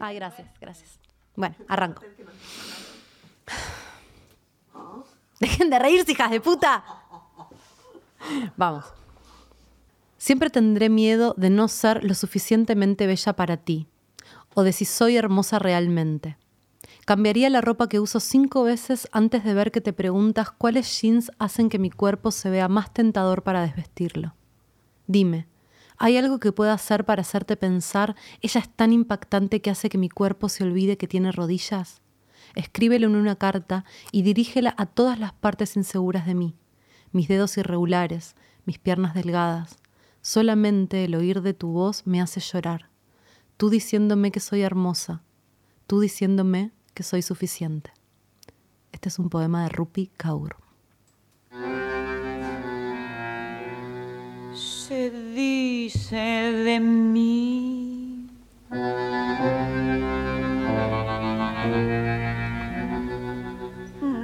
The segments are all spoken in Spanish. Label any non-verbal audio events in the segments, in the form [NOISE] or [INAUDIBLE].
Ay, gracias, gracias. Bueno, arranco. [LAUGHS] Dejen de reírse, hijas de puta. Vamos. Siempre tendré miedo de no ser lo suficientemente bella para ti, o de si soy hermosa realmente. Cambiaría la ropa que uso cinco veces antes de ver que te preguntas cuáles jeans hacen que mi cuerpo se vea más tentador para desvestirlo. Dime, ¿hay algo que pueda hacer para hacerte pensar, ella es tan impactante que hace que mi cuerpo se olvide que tiene rodillas? Escríbelo en una carta y dirígela a todas las partes inseguras de mí, mis dedos irregulares, mis piernas delgadas. Solamente el oír de tu voz me hace llorar. Tú diciéndome que soy hermosa, tú diciéndome que soy suficiente. Este es un poema de Rupi Kaur. Se dice de mí.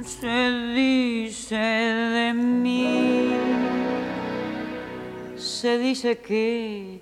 Se dice de mí. Se dice que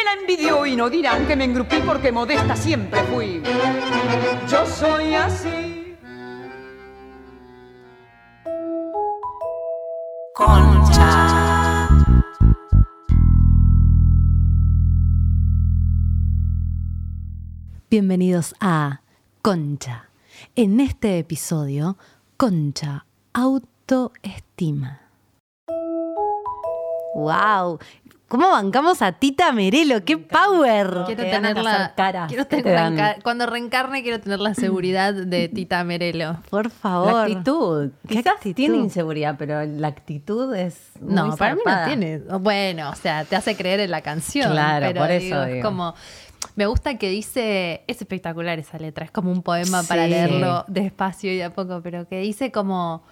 me la envidió y no dirán que me engrupí porque modesta siempre fui. Yo soy así. Concha. Bienvenidos a Concha. En este episodio, Concha, autoestima. ¡Wow! ¿Cómo bancamos a Tita Merelo? ¡Qué power! Quiero Te tenerla. caras. quiero ¿Qué tener te reenca- cuando reencarne, quiero tener la seguridad de Tita Merelo. Por favor. La actitud. ¿Qué Quizás actitud? tiene inseguridad, pero la actitud es. muy No, para mí no tiene. Bueno, o sea, te hace creer en la canción. Claro, pero por eso digo, es como. Me gusta que dice. Es espectacular esa letra. Es como un poema para leerlo despacio y de a poco, pero que dice como.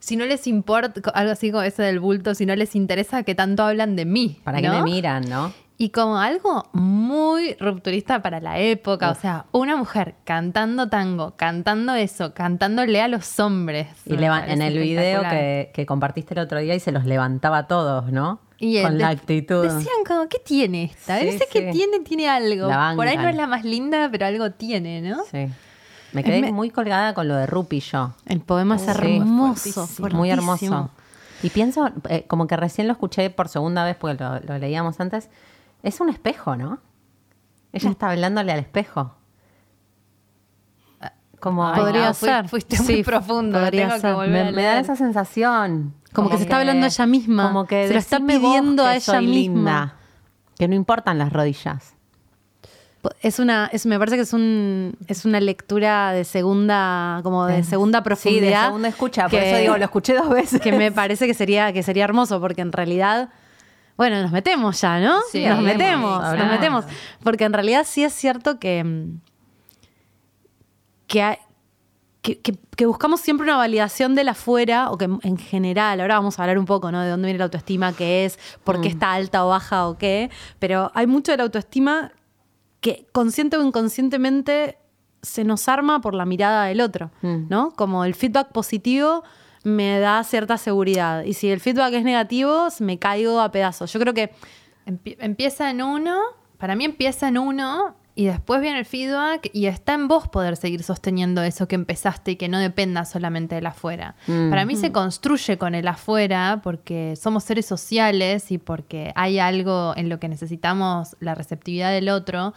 Si no les importa, algo así como ese del bulto, si no les interesa que tanto hablan de mí. Para que me miran, ¿no? Y como algo muy rupturista para la época, o sea, una mujer cantando tango, cantando eso, cantándole a los hombres. Y en el video que, que compartiste el otro día y se los levantaba a todos, ¿no? Y Con la actitud. Decían como, ¿qué tiene esta? Sí, que tiene, tiene algo. Por ahí no es la más linda, pero algo tiene, ¿no? Sí. Me quedé me- muy colgada con lo de Rupi yo. El poema es Sí. hermoso, Muy fuertísimo. hermoso. Y pienso, eh, como que recién lo escuché por segunda vez porque lo, lo leíamos antes, es un espejo, ¿no? Ella está hablándole al espejo. Como Ay, Podría no, fui- ser. Fuiste Sí, muy profundo. podría tengo que ser. volver a me, me da esa sensación. Como que se está hablando a ella misma. Como que Se lo está pidiendo a que ella soy misma. linda, que no importan las rodillas. Es una, es, me parece que es un, es una lectura de segunda, como de segunda Sí, de profundidad. segunda escucha. Por eso digo, lo escuché dos veces. que me parece que sería, que sería hermoso, porque en realidad, bueno, nos metemos ya, ¿no? Sí, nos hablemos, metemos, nos metemos. Porque en realidad sí es cierto que, mm, que, hay- que, que- que buscamos siempre una validación del afuera, o que en general, ahora vamos a hablar un poco, ¿no? De dónde viene la autoestima, qué es, por qué está alta o baja o qué, pero hay mucho de la autoestima que consciente o inconscientemente se nos arma por la mirada del otro, Mm. ¿no? Como el feedback positivo me da cierta seguridad y si el feedback es negativo me caigo a pedazos. Yo creo que Empie- empieza en uno, para mí empieza en uno y después viene el feedback y está en vos poder seguir sosteniendo eso que empezaste y que no dependa solamente del afuera. Mm. Para mí se construye con el afuera porque somos seres sociales y porque hay algo en lo que necesitamos la receptividad del otro,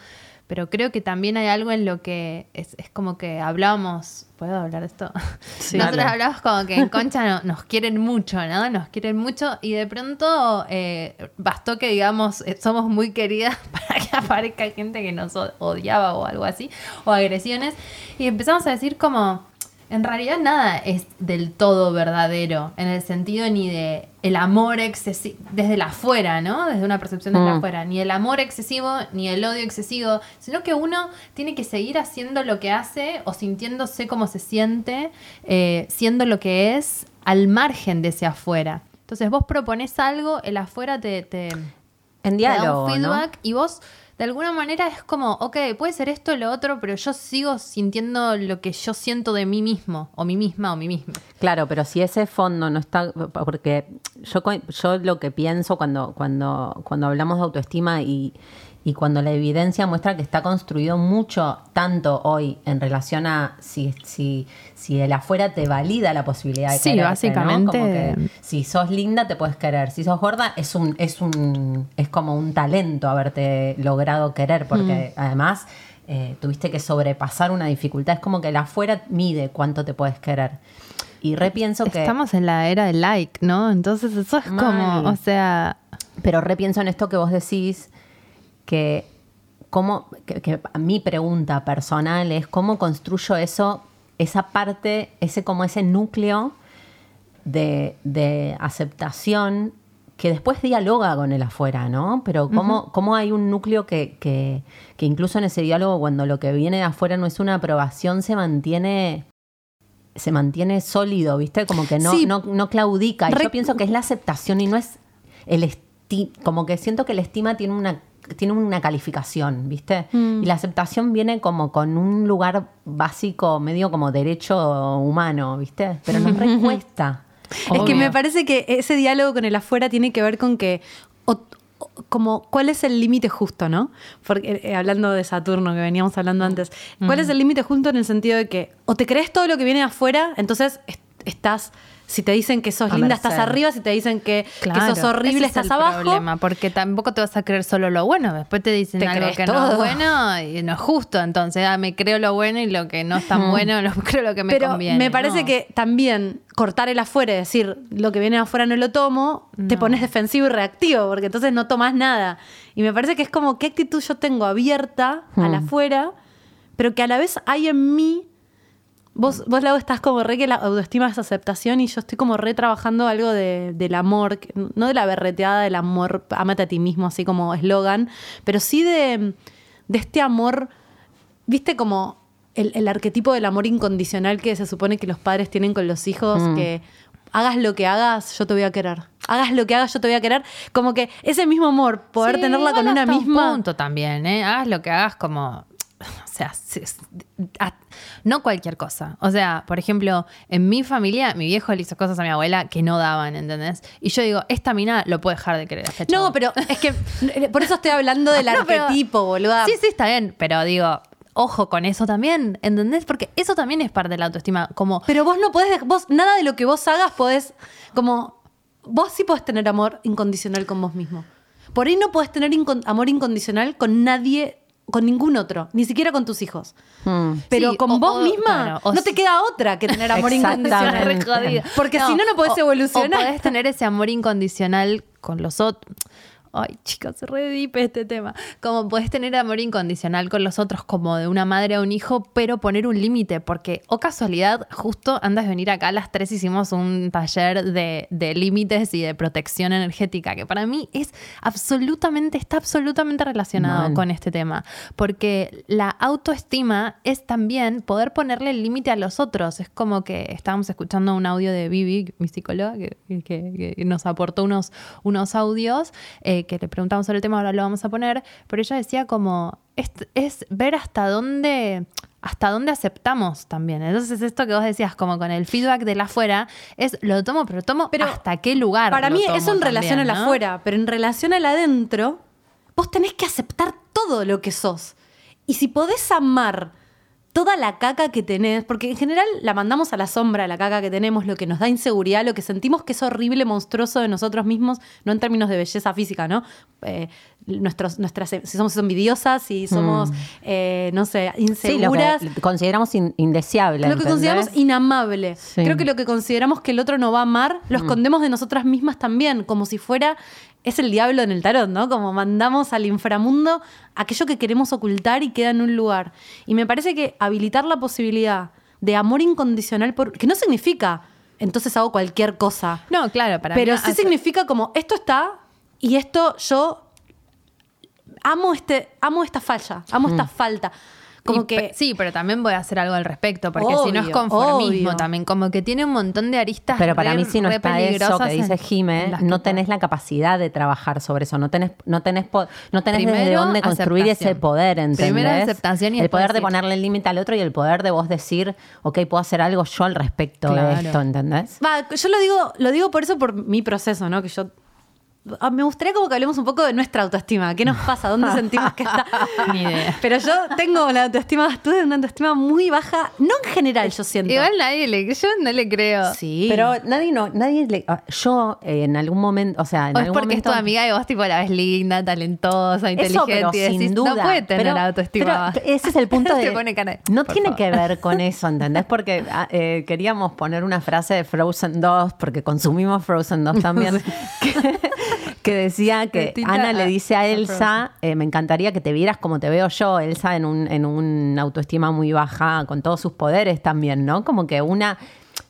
pero creo que también hay algo en lo que es, es como que hablábamos, ¿puedo hablar de esto? Sí. [LAUGHS] Nosotros Dale. hablamos como que en [LAUGHS] Concha no- nos quieren mucho, ¿no? Nos quieren mucho y de pronto eh, bastó que digamos eh, somos muy queridas [LAUGHS] para que aparezca gente que nos odiaba o algo así, o agresiones, y empezamos a decir como, en realidad nada es del todo verdadero, en el sentido ni de el amor excesivo, desde la afuera, ¿no? Desde una percepción desde la Mm. afuera, ni el amor excesivo, ni el odio excesivo, sino que uno tiene que seguir haciendo lo que hace o sintiéndose como se siente, eh, siendo lo que es al margen de ese afuera. Entonces vos propones algo, el afuera te, te, En te da diálogo, un ¿no? feedback y vos de alguna manera es como, ok, puede ser esto o lo otro, pero yo sigo sintiendo lo que yo siento de mí mismo, o mí misma, o mí misma. Claro, pero si ese fondo no está, porque yo, yo lo que pienso cuando, cuando, cuando hablamos de autoestima y, y cuando la evidencia muestra que está construido mucho, tanto hoy en relación a si, si, si el afuera te valida la posibilidad de Sí, quererte, ¿no? básicamente. Como que si sos linda te puedes querer, si sos gorda es un, es un, es como un talento haberte logrado querer, porque además eh, tuviste que sobrepasar una dificultad. Es como que el afuera mide cuánto te puedes querer. Y repienso que. Estamos en la era del like, ¿no? Entonces eso es Mal. como, o sea, Pero repienso en esto que vos decís, que, cómo, que, que mi pregunta personal es cómo construyo eso, esa parte, ese como ese núcleo de, de aceptación que después dialoga con el afuera, ¿no? Pero cómo, cómo hay un núcleo que, que, que incluso en ese diálogo, cuando lo que viene de afuera no es una aprobación, se mantiene se mantiene sólido, ¿viste? Como que no, Sí. no, no claudica. Y Re- yo pienso que es la aceptación y no es el esti como que siento que la estima tiene una tiene una calificación, ¿viste? Mm. Y la aceptación viene como con un lugar básico, medio como derecho humano, ¿viste? Pero nos [LAUGHS] recuesta. Es que me parece que ese diálogo con el afuera tiene que ver con que, como, ¿cuál es el límite justo, no? Porque eh, hablando de Saturno, que veníamos hablando antes, ¿cuál es el límite justo en el sentido de que o te crees todo lo que viene de afuera, entonces est- estás, si te dicen que sos A linda, estás arriba, si te dicen que, sos horrible, ese es estás el abajo. problema, porque tampoco te vas a creer solo lo bueno, después te dicen Te algo no todo. es bueno y no es justo, entonces ah, me creo lo bueno y lo que no es tan bueno, [LAUGHS] lo creo lo que me Pero conviene. me parece No. que también cortar el afuera y decir lo que viene afuera no lo tomo, te No. pones defensivo y reactivo, porque entonces no tomas nada. Y me parece que es como qué actitud yo tengo abierta al Hmm. afuera, pero que a la vez hay en mí. Vos, vos Lau, estás como re que la autoestima es aceptación y yo estoy como re trabajando algo de- del amor, no de la berreteada del amor, amate a ti mismo, así como eslogan, pero sí de, de este amor ¿Viste como el, el arquetipo del amor incondicional que se supone que los padres tienen con los hijos? Mm. Que hagas lo que hagas, yo te voy a querer. Hagas lo que hagas, yo te voy a querer. Como que ese mismo amor, poder Sí, tenerla con una hasta un misma. punto también, ¿eh? Hagas lo que hagas como. [LAUGHS] O sea, no cualquier cosa. O sea, por ejemplo, en mi familia, mi viejo le hizo cosas a mi abuela que no daban, ¿entendés? Y yo digo, esta mina lo puede dejar de querer. a este No, pero es que [LAUGHS] por eso estoy hablando del No, arquetipo, boluda. Sí, sí, está bien, pero digo, ojo con eso también, ¿entendés? Porque eso también es parte de la autoestima. Como, Pero vos no podés, vos, nada de lo que vos hagas podés, como, vos sí podés tener amor incondicional con vos mismo. Por ahí no podés tener amor incondicional con nadie, con ningún otro, ni siquiera con tus hijos. Mm. Pero Sí, con o- vos o- misma claro, o no te queda otra que tener amor [LAUGHS] incondicional. Porque si no, no podés o- evolucionar. O podés tener ese amor incondicional con los otros. Ay, [LAUGHS] chicas, se re deep este tema. Como podés tener amor incondicional con los otros, como de una madre a un hijo, pero poner un límite, porque, o casualidad, justo antes de venir acá, las tres hicimos un taller de, de límites y de protección energética, que para mí es absolutamente, está absolutamente relacionado con este tema, porque la autoestima es también poder ponerle el límite a los otros. Es como que estábamos escuchando un audio de Vivi, mi psicóloga, que, que- que nos aportó unos, unos audios eh, que le preguntamos sobre el tema, ahora lo vamos a poner, pero ella decía como, es, es ver hasta dónde... Hasta dónde aceptamos también. Entonces, esto que vos decías, como con el feedback de la afuera, es lo tomo, pero tomo Pero hasta qué lugar. Para mí eso en relación ¿no? afuera, pero en relación al adentro, vos tenés que aceptar todo lo que sos. Y si podés amar toda la caca que tenés, porque en general la mandamos a la sombra, la caca que tenemos, lo que nos da inseguridad, lo que sentimos que es horrible, monstruoso de nosotros mismos, no en términos de belleza física, ¿no? Eh, nuestros, nuestras, si somos envidiosas, si somos, eh, no sé, Sí, lo inseguras. que consideramos in- indeseable. Lo que consideramos inamable. Sí. Mm. Creo que lo que consideramos que el otro no va a amar, lo escondemos de nosotras mismas también, como si fuera, es el diablo en el tarot, ¿no? Como mandamos al inframundo aquello que queremos ocultar y queda en un lugar. Y me parece que habilitar la posibilidad de amor incondicional, por, que no significa, entonces hago cualquier cosa. No, claro, para Pero mí sí hace- significa como, esto está y esto yo amo, este, amo esta falla, amo esta falta. Como Y que... sí, pero también voy a hacer algo al respecto, porque si no es conformismo obvio. también, como que tiene un montón de aristas. Pero para re- mí si no está eso que dice Jime, no tenés la capacidad de trabajar sobre eso, no tenés, no tenés, po- no tenés desde Primero, dónde construir aceptación. ese poder, ¿entendés? Primero aceptación y El poder de ponerle el límite al otro y el poder de vos decir, ok, puedo hacer algo yo al respecto Claro. de esto, ¿entendés? Va, yo lo digo, lo digo por eso, por mi proceso, ¿no? Que yo. Ah, Me gustaría como que hablemos un poco de nuestra autoestima. ¿Qué nos pasa? ¿Dónde [LAUGHS] sentimos que está? Ni idea. Pero yo tengo la autoestima, tuve una autoestima muy baja, no en general, yo siento. Igual nadie le, yo no le creo. Sí. Pero nadie no, nadie le, ah, yo eh, en algún momento, o sea, en O es algún porque es tu amiga y vos tipo la ves linda, talentosa, Eso, inteligente pero y decís, sin duda. no puede tener Pero- autoestima. pero baja". ese es el punto [LAUGHS] de. Pone cara de- no tiene favor. que ver con eso, ¿entendés? Porque ah, eh, queríamos poner una frase de Frozen 2, porque consumimos Frozen 2 también, [LAUGHS] que, que decía que Ana le a- dice a Elsa: eh, Me encantaría que te vieras como te veo yo. Elsa en un, en un autoestima muy baja, con todos sus poderes también, ¿no? Como que una.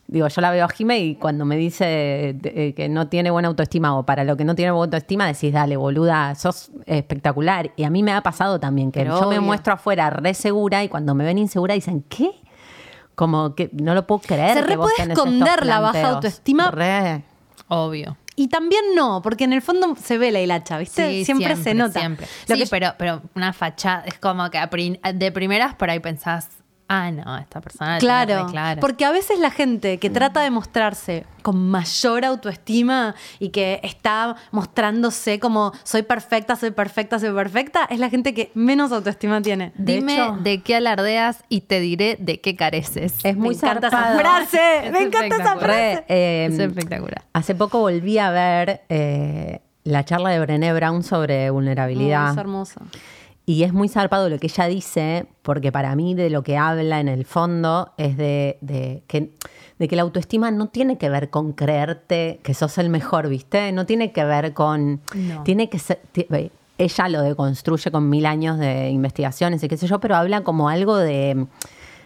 Digo, yo la veo a Jime y cuando me dice eh, que no tiene buena autoestima o para lo que no tiene buena autoestima, decís, dale, boluda, sos espectacular. Y a mí me ha pasado también que Pero yo me muestro afuera re segura y cuando me ven insegura dicen, ¿qué? Como que no lo puedo creer. Se que re vos puede tenés esconder la baja autoestima. Re. Obvio. Y también no, porque en el fondo se ve la hilacha, ¿viste? Sí, siempre, se nota. Siempre. Lo sí, que- pero, pero una fachada, es como que de primeras por ahí pensás, ah, no, esta persona Claro, re clara. porque a veces la gente que trata de mostrarse con mayor autoestima y que está mostrándose como soy perfecta, soy perfecta, soy perfecta, es la gente que menos autoestima tiene. De Dime hecho, de qué alardeas y te diré de qué careces. Es muy me encanta esa zarpado. frase, [LAUGHS] Es me encanta esa frase. Eh, Es espectacular. Hace poco volví a ver eh, la charla de Brené Brown sobre vulnerabilidad. Oh, es hermoso. Y es muy zarpado lo que ella dice, porque para mí de lo que habla en el fondo es de, de que, de que la autoestima no tiene que ver con creerte que sos el mejor, ¿viste? No tiene que ver con... No. Tiene que ser... ella lo deconstruye con mil años de investigaciones y qué sé yo, pero habla como algo de,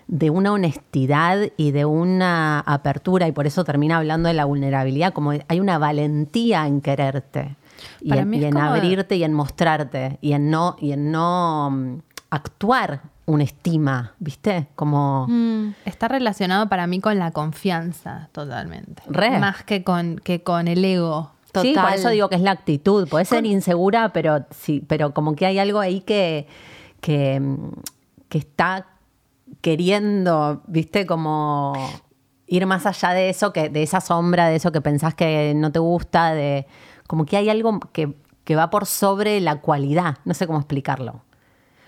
de una honestidad y de una apertura, y por eso termina hablando de la vulnerabilidad, como hay una valentía en quererte. Y Para en, mí y es en como- abrirte y en mostrarte y en no y en no mm, actuar una estima, ¿viste? Como Mm. Está relacionado para mí con la confianza, totalmente. Re. Más que con, que con el ego. Sí, por Total. eso digo que es la actitud. Puede ser insegura, pero sí, pero como que hay algo ahí que, que, mm, que está queriendo, ¿viste? Como ir más allá de eso, que, de esa sombra, de eso que pensás que no te gusta, de como que hay algo que, que va por sobre la cualidad. No sé cómo explicarlo.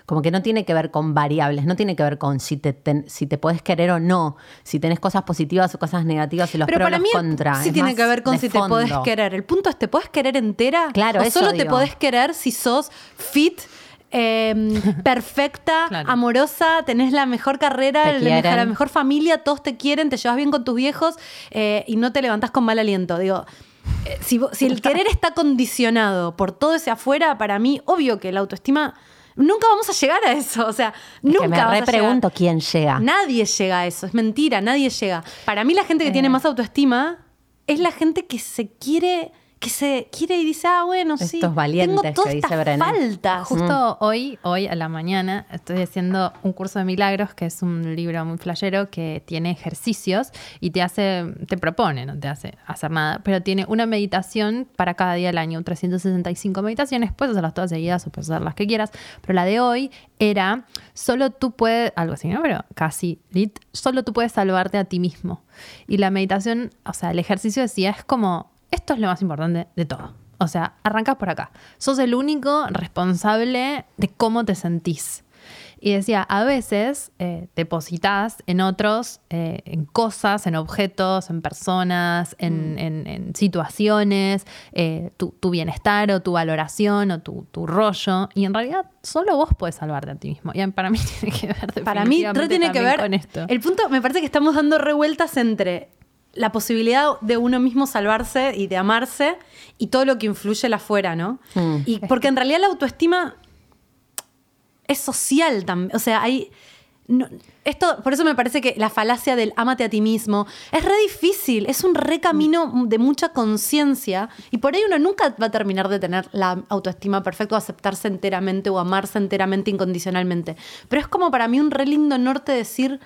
Como que no tiene que ver con variables, no tiene que ver con si te, ten- si te puedes querer o no, si tenés cosas positivas o cosas negativas y los Pero pros para los mí contra. sí Es tiene que ver con si te podés querer. El punto es, ¿te podés querer entera? Claro, o eso solo te podés querer si sos fit, eh, [LAUGHS] perfecta, Claro. amorosa, tenés la mejor carrera, la mejor familia, todos te quieren, te llevas bien con tus viejos eh, y no te levantás con mal aliento. Digo, si, vo- si el querer está condicionado por todo ese afuera, para mí, obvio que la autoestima... Nunca vamos a llegar a eso, o sea, Es nunca que me vas a repregunto llegar. quién llega. Nadie llega a eso, es mentira, nadie llega. Para mí la gente que tiene Eh. más autoestima es la gente que se quiere, que se quiere y dice, ah, bueno, sí, Estos valientes tengo todas que dice estas Brené. faltas. Justo hoy, hoy a la mañana, estoy haciendo un curso de milagros, que es un libro muy flashero que tiene ejercicios y te hace, te propone, no te hace hacer nada, pero tiene una meditación para cada día del año, 365 meditaciones, puedes hacerlas todas seguidas o puedes hacer las que quieras, pero la de hoy era, solo tú puedes, algo así, ¿no? Pero casi, lit, solo tú puedes salvarte a ti mismo. Y la meditación, o sea, el ejercicio decía, es como, esto es lo más importante de todo. O sea, arrancas por acá. Sos el único responsable de cómo te sentís. Y decía, a veces eh, depositas en otros, eh, en cosas, en objetos, en personas, en, en- en situaciones, eh, tu, tu bienestar o tu valoración o tu, tu rollo. Y en realidad solo vos puedes salvarte a ti mismo. Y para mí [LAUGHS] tiene que ver Para mí, re tiene que ver. con esto. El punto, me parece que estamos dando revueltas entre la posibilidad de uno mismo salvarse y de amarse y todo lo que influye el afuera, ¿no? Y porque en realidad la autoestima es social también. O sea, hay. no- esto, por eso me parece que la falacia del ámate a ti mismo es re difícil, es un re camino de mucha conciencia y por ahí uno nunca va a terminar de tener la autoestima perfecta o aceptarse enteramente o amarse enteramente incondicionalmente. Pero es como para mí un re lindo norte decir,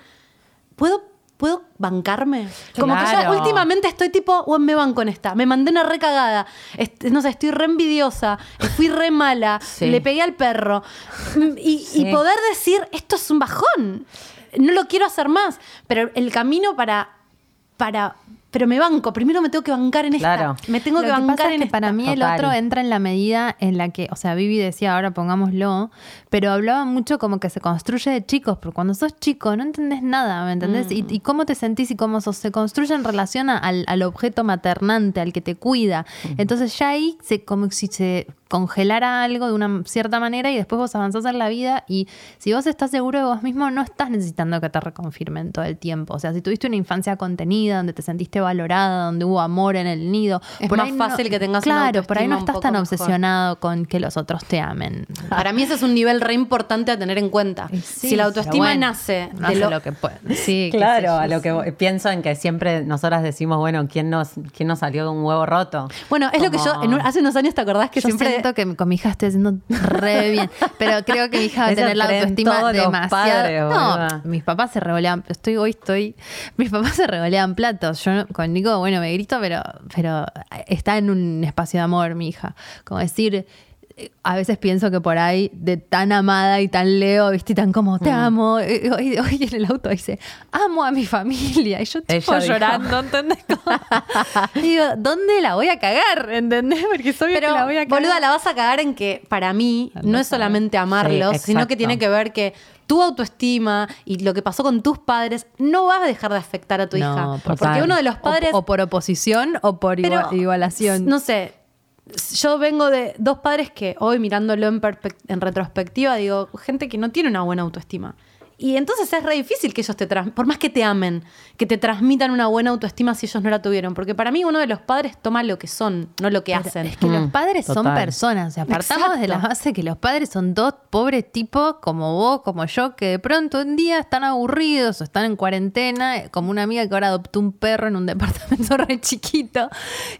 ¿puedo, ¿puedo bancarme? Como que yo últimamente estoy tipo, bueno, me banco en esta, me mandé una re cagada, Est- no sé, estoy re envidiosa, fui re mala, Sí. le pegué al perro. Y, Sí. y poder decir, esto es un bajón, no lo quiero hacer más, pero el camino para, para, pero me banco, primero me tengo que bancar en Claro. esta, me tengo Lo que que bancar pasa es en que esta. para mí el otro entra en la medida en la que, o sea, Vivi decía ahora pongámoslo, pero hablaba mucho como que se construye de chicos, porque cuando sos chico no entendés nada, ¿me entendés? Y, y cómo te sentís y cómo sos, se construye en relación a- al, al objeto maternante, al que te cuida. Entonces ya ahí se como si se congelara algo de una cierta manera y después vos avanzás en la vida y si vos estás seguro de vos mismo no estás necesitando que te reconfirmen todo el tiempo. O sea, si tuviste una infancia contenida, donde te sentiste valorada, donde hubo amor en el nido, Es por más ahí no- fácil que tengas una Claro, por ahí no estás tan mejor. obsesionado con que los otros te amen. [LAUGHS] Para mí ese es un nivel re importante a tener en cuenta. Sí, si la autoestima bueno, nace de lo, lo que puede. [LAUGHS] Sí, Claro, a lo que pienso en que siempre nosotras decimos, bueno, ¿quién nos, quién nos salió de un huevo roto? Bueno, es lo que yo, Como- en un- hace unos años te acordás que Yo siempre... siento que con mi hija estoy haciendo re bien, pero creo que mi hija va a [LAUGHS] tener la autoestima demasiado. padres, no, mis papás se revolean, estoy hoy estoy, mis papás se revolean platos. Yo con Nico, bueno, me grito, pero pero está en un espacio de amor mi hija. Como decir, a veces pienso que por ahí, de tan amada y tan leo, viste, y tan como, Mm. te amo. Eh, Hoy, hoy en el auto dice, amo a mi familia. Y yo tipo llorando, ¿entendés? Y [LAUGHS] digo, ¿dónde la voy a cagar? ¿Entendés? Porque soy Pero, que la voy a cagar. boluda, la vas a cagar en que para mí no es solamente amarlos, Sí, sino que tiene que ver que tu autoestima y lo que pasó con tus padres no va a dejar de afectar a tu No, hija. por Porque uno de los O- padres... O, por oposición o por Pero, igua- igualación. No sé. Yo vengo de dos padres que hoy mirándolo en, en retrospectiva digo, gente que no tiene una buena autoestima. Y entonces es re difícil que ellos te por más que te amen, que te transmitan una buena autoestima si ellos no la tuvieron. Porque para mí uno de los padres toma lo que son, no lo que Pero hacen. Es que los Mm, padres son personas. O sea, partamos de la base que los padres son dos pobres tipos como vos, como yo, que de pronto un día están aburridos o están en cuarentena, eh, como una amiga que ahora adoptó un perro en un [LAUGHS] departamento re chiquito.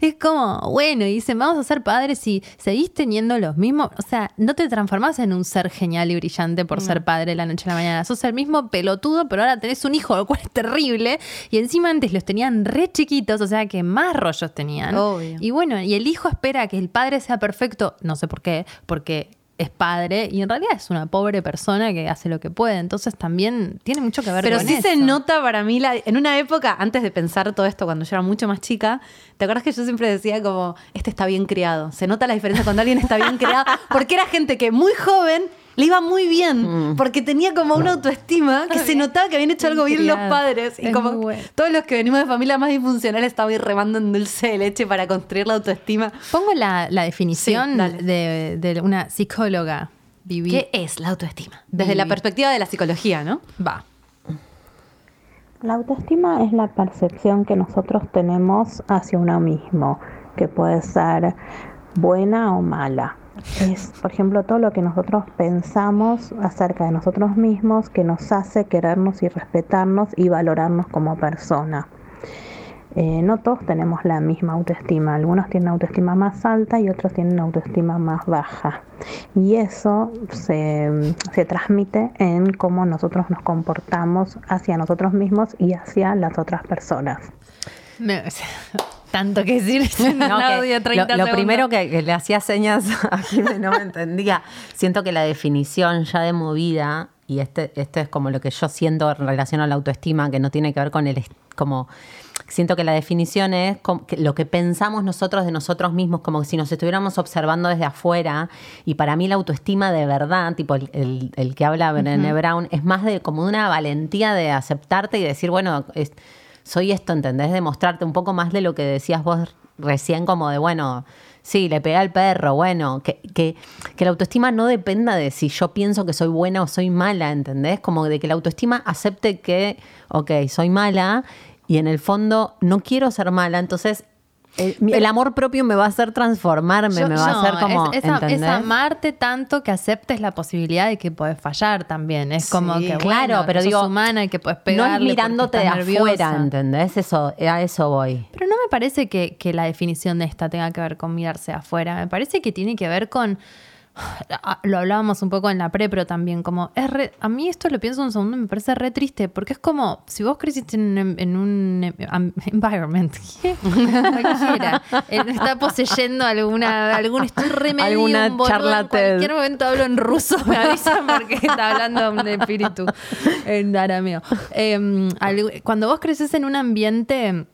Es como, bueno, y dicen, vamos a ser padres y seguís teniendo los mismos. O sea, no te transformás en un ser genial y brillante por ser padre la noche a la mañana. Sos el mismo pelotudo, pero ahora tenés un hijo, lo cual es terrible. Y encima antes los tenían re chiquitos, o sea que más rollos tenían. Obvio. Y bueno, y el hijo espera que el padre sea perfecto, no sé por qué, porque es padre y en realidad es una pobre persona que hace lo que puede. Entonces también tiene mucho que ver Pero con sí eso. se nota para mí, la- en una época, antes de pensar todo esto, cuando yo era mucho más chica, ¿te acuerdas que yo siempre decía como, este está bien criado? Se nota la diferencia cuando alguien está bien criado, porque era gente que muy joven le iba muy bien, Mm. porque tenía como una autoestima que se notaba que habían hecho algo bien los padres. Y Es como todos los que venimos de familias más disfuncionales estamos ahí remando en dulce de leche para construir la autoestima. Pongo la, la definición Sí, de, de una psicóloga. Vivi. ¿Qué es la autoestima? Desde la perspectiva de la psicología, ¿no? Va. La autoestima es la percepción que nosotros tenemos hacia uno mismo, que puede ser buena o mala. Es, por ejemplo, todo lo que nosotros pensamos acerca de nosotros mismos que nos hace querernos y respetarnos y valorarnos como persona. Eh, no todos tenemos la misma autoestima, algunos tienen autoestima más alta y otros tienen autoestima más baja. Y eso se, se transmite en cómo nosotros nos comportamos hacia nosotros mismos y hacia las otras personas. [LAUGHS] tanto que decir [LAUGHS] en No, que audio de 30 lo, lo primero que, que le hacía señas [LAUGHS] a Jimé no me entendía. Siento que la definición ya de movida y este, esto es como lo que yo siento en relación a la autoestima, que no tiene que ver con el, como, siento que la definición es lo que pensamos nosotros de nosotros mismos, como si nos estuviéramos observando desde afuera, y para mí la autoestima de verdad, tipo el, el- el que habla Brené Brown, es más de como una valentía de aceptarte y decir, bueno, es- soy esto, ¿entendés? De mostrarte un poco más de lo que decías vos recién, como de, bueno, sí, le pegué al perro, bueno, que, que, que la autoestima no dependa de si yo pienso que soy buena o soy mala, ¿entendés? Como de que la autoestima acepte que, ok, soy mala y en el fondo no quiero ser mala, entonces el, amor propio me va a hacer transformarme, Yo- me va a no, hacer como, es, es es amarte tanto que aceptes la posibilidad de que puedes fallar también. Es como Sí. que, Claro, bueno, pero que sos digo, humana y que puedes no pegarle es porque mirándote de afuera. ¿entendés? Eso, a eso voy. Pero no me parece que, que la definición de esta tenga que ver con mirarse afuera. Me parece que tiene que ver con. Ah, Lo hablábamos un poco en la pre, pero también como. Es re- a mí esto lo pienso un segundo y me parece re triste, porque es como si vos creciste en, un- en un em- am- environment. [LAUGHS] Cualquiera. Eh, está poseyendo alguna. Algún, estoy re Alguna un charla En cualquier momento hablo en ruso, me avisan porque está hablando un espíritu en arameo. Em, algo- cuando vos creces en un ambiente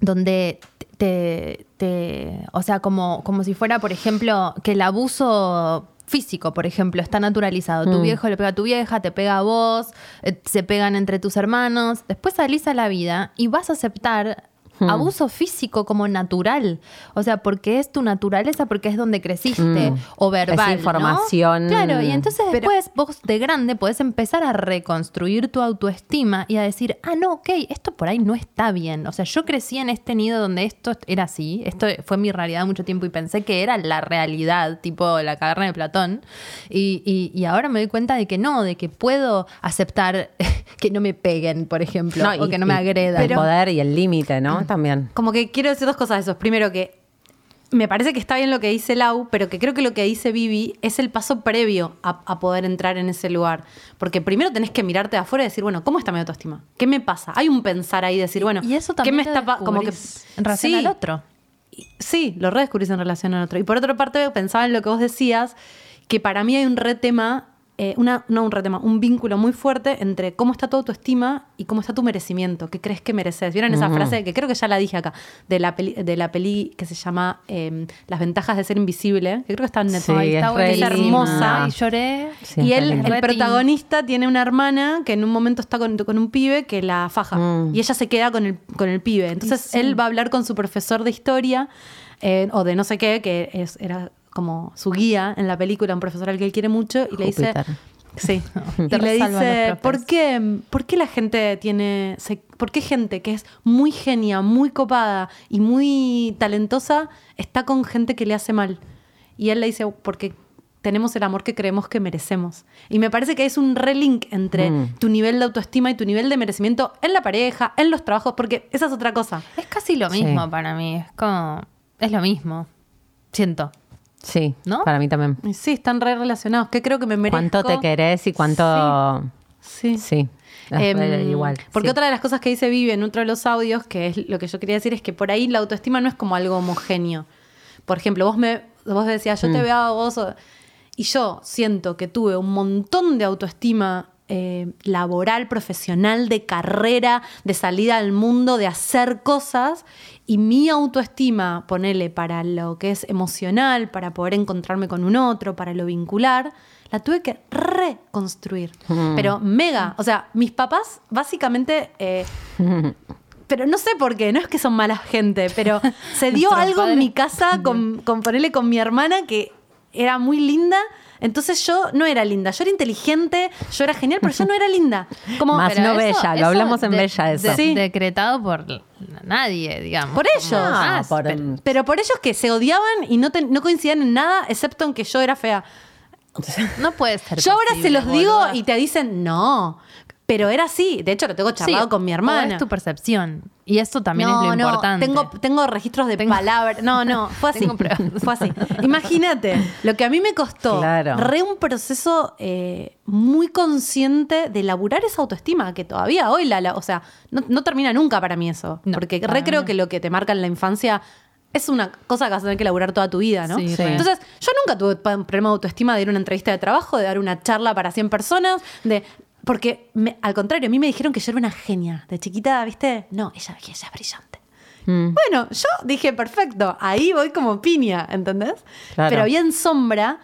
donde te, te- o sea, como, como si fuera, por ejemplo, que el abuso físico, por ejemplo, está naturalizado. Tu viejo le pega a tu vieja, te pega a vos, eh, se pegan entre tus hermanos. Después salís a la vida y vas a aceptar abuso físico como natural. O sea, porque es tu naturaleza, porque es donde creciste. O verbal. ¿no? información. Claro, y entonces después vos de grande podés empezar a reconstruir tu autoestima y a decir, ah, no, ok, esto por ahí no está bien. O sea, yo crecí en este nido donde esto era así, esto fue mi realidad mucho tiempo y pensé que era la realidad, tipo la caverna de Platón. Y, y- y ahora me doy cuenta de que no, de que puedo aceptar [LAUGHS] que no me peguen, por ejemplo, o y- que no me agredan. El poder y el límite, ¿no? [CLEARS THROAT] También. Como que quiero decir dos cosas de esos. Primero que me parece que está bien lo que dice Lau, pero que creo que lo que dice Vivi es el paso previo a, a poder entrar en ese lugar. Porque primero tenés que mirarte de afuera y decir, bueno, ¿cómo está mi autoestima? ¿Qué me pasa? Hay un pensar ahí, decir, bueno, y eso ¿qué también me lo está como que en relación Sí, al otro. Sí, lo redescubrís en relación al otro. Y por otra parte, pensaba en lo que vos decías, que para mí hay un retema, eh, una, no un retema, un vínculo muy fuerte entre cómo está tu autoestima y cómo está tu merecimiento, qué crees que mereces. ¿Vieron esa frase que creo que ya la dije acá, de la peli, de la peli que se llama eh, Las ventajas de ser invisible? Que creo que está en Netflix. Sí, Ay, está es hermosa. Y lloré. Sí, y él, el protagonista, tiene una hermana que en un momento está con, con un pibe que la faja. Mm. Y ella se queda con el, con el pibe. Entonces él va a hablar con su profesor de historia eh, o de no sé qué, que es, era como su guía en la película, un profesor al que él quiere mucho, y le dice. Sí. [LAUGHS] y le dice. ¿por qué, ¿por qué la gente tiene, se- por qué gente que es muy genia, muy copada y muy talentosa está con gente que le hace mal? Y él le dice, porque tenemos el amor que creemos que merecemos. Y me parece que es un relink entre Mm. tu nivel de autoestima y tu nivel de merecimiento en la pareja, en los trabajos, porque esa es otra cosa. Es casi lo Sí. mismo para mí. Es como. Es lo mismo. Siento. Sí, ¿No? para mí también. Sí, están re relacionados. ¿Qué creo que me merezco? ¿Cuánto te querés y cuánto... Sí. Sí, es Em, re igual. Porque sí. otra de las cosas que dice Vivi en otro de los audios, que es lo que yo quería decir, es que por ahí la autoestima no es como algo homogéneo. Por ejemplo, vos me vos decías, yo te veo a vos, y yo siento que tuve un montón de autoestima eh, laboral, profesional, de carrera, de salida al mundo, de hacer cosas, y mi autoestima, ponele para lo que es emocional, para poder encontrarme con un otro, para lo vincular, la tuve que reconstruir. Pero mega, o sea, mis papás básicamente... eh, pero no sé por qué, no es que son mala gente, pero se [LAUGHS] dio algo en mi casa con, con ponerle con mi hermana que era muy linda. Entonces yo no era linda, yo era inteligente, yo era genial, pero yo no era linda. Como, Más no bella, lo hablamos en bella eso. Sí. Decretado por nadie, digamos. Por ellos. Ah, por- pero- Pero por ellos que se odiaban y no, te- no coincidían en nada, excepto en que yo era fea. [LAUGHS] no puede ser. Yo ahora se los digo boluda. y te dicen, no. Pero era así. De hecho, lo tengo charlado Sí, con mi o hermana. Es tu percepción. Y eso también no, es lo no, importante. Tengo, tengo registros de palabras. No, no, fue así. Fue así. Imagínate, lo que a mí me costó, Claro. re un proceso eh, muy consciente de laburar esa autoestima, que todavía hoy, la, la- o sea, no, no termina nunca para mí eso. No, porque re creo que lo que te marca en la infancia es una cosa que vas a tener que laburar toda tu vida, ¿no? Sí, Sí. Entonces, yo nunca tuve problema de autoestima de ir a una entrevista de trabajo, de dar una charla para 100 personas, de... Porque, me- al contrario, a mí me dijeron que yo era una genia. De chiquita, ¿viste? No, ella, ella es brillante. Mm. Bueno, yo dije, perfecto, ahí voy como piña, ¿entendés? Claro. Pero había en sombra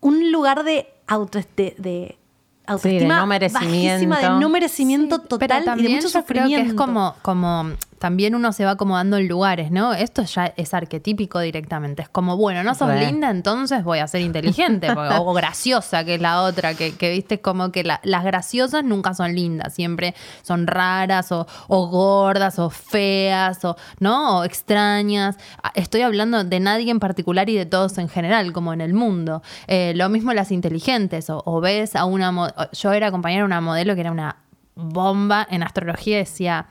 un lugar de auto de, de autoestima no merecimiento. bajísima, de no merecimiento Pero total y de mucho yo creo que es sufrimiento. como, como también uno se va acomodando en lugares, ¿no? Esto ya es arquetípico directamente. Es como, bueno, no sos Re. linda, entonces voy a ser inteligente. [LAUGHS] porque- o graciosa, que es la otra, que, que viste como que la- las graciosas nunca son lindas, siempre son raras o, o gordas o feas o, ¿no? O extrañas. Ah, Estoy hablando de nadie en particular y de todos en general, como en el mundo. Eh, lo mismo las inteligentes, o, o ves a una... Yo era compañera de una modelo que era una bomba en astrología, decía,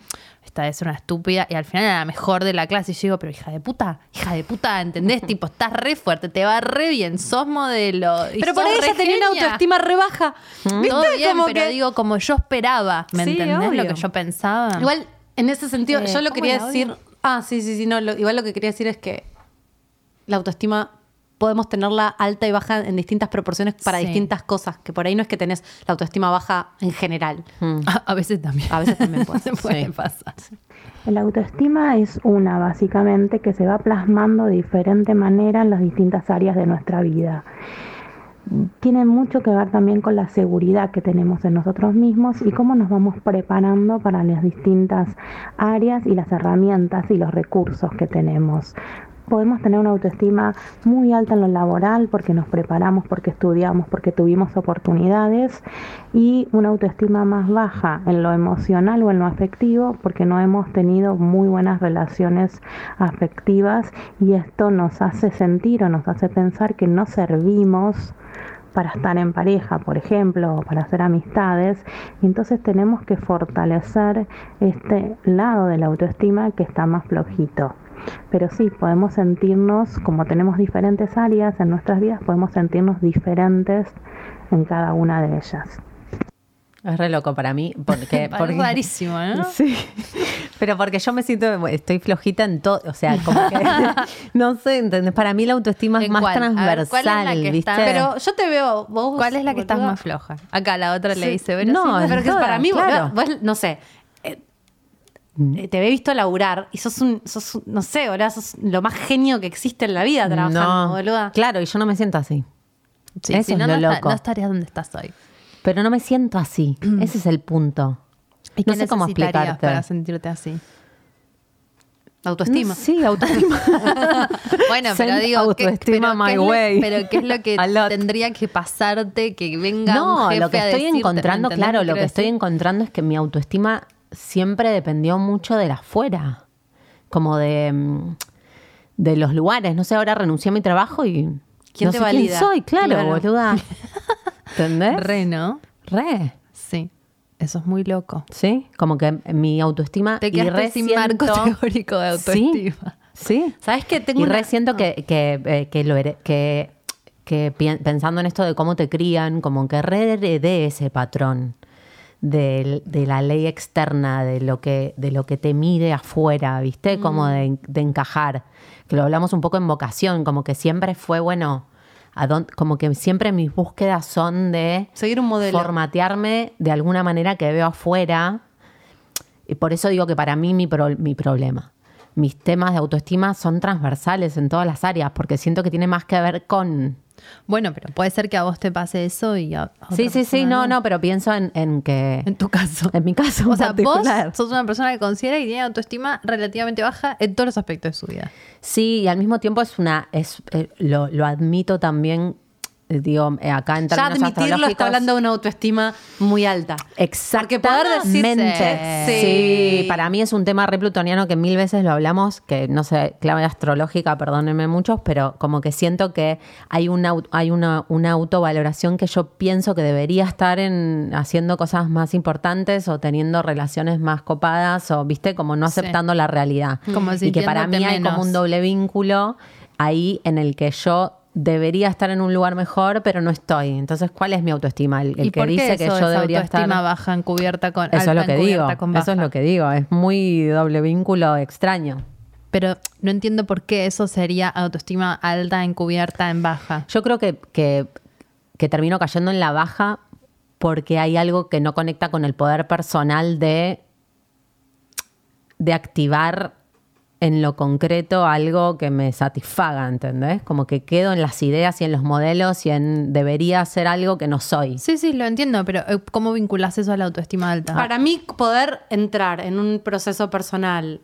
esta es una estúpida, y al final era la mejor de la clase, y yo digo, pero hija de puta, hija de puta, ¿entendés? [LAUGHS] tipo, estás re fuerte, te va re bien, sos modelo. Pero por ahí ella tenía una genia". autoestima re baja. ¿Viste? Todo bien, Como pero que- digo, como yo esperaba, ¿me Sí, entendés obvio. lo que yo pensaba? Igual, en ese sentido, Eh, yo lo ¿cómo quería decir. Ah, sí, sí, sí. No, lo- igual lo que quería decir es que la autoestima podemos tenerla alta y baja en distintas proporciones para Sí. distintas cosas. Que por ahí no es que tenés la autoestima baja en general. a, a veces también. A veces también [LAUGHS] puede ser. puede Sí. pasar. El autoestima es una, básicamente, que se va plasmando de diferente manera en las distintas áreas de nuestra vida. Tiene mucho que ver también con la seguridad que tenemos en nosotros mismos y cómo nos vamos preparando para las distintas áreas y las herramientas y los recursos que tenemos. Podemos tener una autoestima muy alta en lo laboral porque nos preparamos, porque estudiamos, porque tuvimos oportunidades y una autoestima más baja en lo emocional o en lo afectivo porque no hemos tenido muy buenas relaciones afectivas y esto nos hace sentir o nos hace pensar que no servimos para estar en pareja, por ejemplo, o para hacer amistades. Entonces tenemos que fortalecer este lado de la autoestima que está más flojito. Pero sí, podemos sentirnos, como tenemos diferentes áreas en nuestras vidas, podemos sentirnos diferentes en cada una de ellas. Es re loco para mí. Porque, [LAUGHS] porque- rarísimo, ¿no? [LAUGHS] Sí, pero porque yo me siento, estoy flojita en todo, o sea, como que, [LAUGHS] no sé, ¿entendés? Para mí la autoestima es ¿En más cuál? A ver, transversal, ¿cuál es la que ¿viste? está- Pero yo te veo, vos. ¿Cuál es la que estás más floja? Acá la otra le dice, pero No, sí, Pero que todas, para mí, claro. vos, vos, no sé. Eh, eh, te he visto laburar y sos un, sos un- no sé, boluda, sos lo más genio que existe en la vida trabajando, no, boluda. claro, y yo no me siento así. Sí, Eso si es no, lo no, loco. no estarías donde estás hoy. Pero no me siento así. Ese es el punto. ¿Y no qué sé cómo explicarte. para sentirte así? Autoestima. No, sí, autoestima. [LAUGHS] Bueno, pero Send digo, ¿qué- autoestima pero my qué lo- way. pero ¿qué es lo que [LAUGHS] tendría que pasarte que venga No, un jefe lo que a estoy decirte, ¿me encontrando, claro, lo que estoy encontrando es que mi autoestima siempre dependió mucho de la afuera. Como de, mm, de los lugares. No sé, ahora renuncié a mi trabajo y. ¿Quién no te sé valida? quién soy, claro, Claro. boluda. [LAUGHS] ¿Entendés? Re, ¿no? Re. Sí. Eso es muy loco. Sí, como que mi autoestima. Te y quedaste re sin marco [LAUGHS] teórico de autoestima. Sí, sí. ¿Sabes qué? Tengo y una- re siento que, que, eh, que lo que, que pensando en esto de cómo te crían, como que re heredé ese patrón de, la ley externa, de lo que, de lo que te mide afuera, ¿viste? Como de, de encajar. Que lo hablamos un poco en vocación, como que siempre fue, bueno, a como que siempre mis búsquedas son de Seguir un modelo. formatearme de alguna manera que veo afuera. Y por eso digo que para mí mi, pro- mi problema. Mis temas de autoestima son transversales en todas las áreas, porque siento que tiene más que ver con... Bueno, pero puede ser que a vos te pase eso y a, a Sí, sí, sí, no, no, pero pienso en, en que... En tu caso. En mi caso en O sea, vos sos una persona que considera que tiene autoestima relativamente baja en todos los aspectos de su vida. Sí, y al mismo tiempo es una... Es, eh, lo, lo admito también, digo, eh, acá en Ya términos admitirlo está hablando de una autoestima muy alta. Exactamente. Porque poder decir- Sí. Sí. para mí es un tema re plutoniano que mil veces lo hablamos, que no sé, clave astrológica, perdónenme muchos, pero como que siento que hay una, hay una, una autovaloración que yo pienso que debería estar en haciendo cosas más importantes o teniendo relaciones más copadas o, viste, como no Sí. aceptando la realidad. Como y que para mí hay como un doble vínculo ahí en el que yo debería estar en un lugar mejor, pero no estoy. Entonces, ¿cuál es mi autoestima? El, el ¿Y que por qué dice que eso yo es debería autoestima estar... baja encubierta con Eso es lo que digo. Eso es lo que digo. Es muy doble vínculo extraño. Pero no entiendo por qué eso sería autoestima alta encubierta en baja. Yo creo que, que, que termino cayendo en la baja porque hay algo que no conecta con el poder personal de, de activar en lo concreto algo que me satisfaga, ¿entendés? Como que quedo en las ideas y en los modelos y en debería ser algo que no soy. Sí, sí, lo entiendo, pero eh, ¿cómo vinculas eso a la autoestima alta? Para mí, poder entrar en un proceso personal.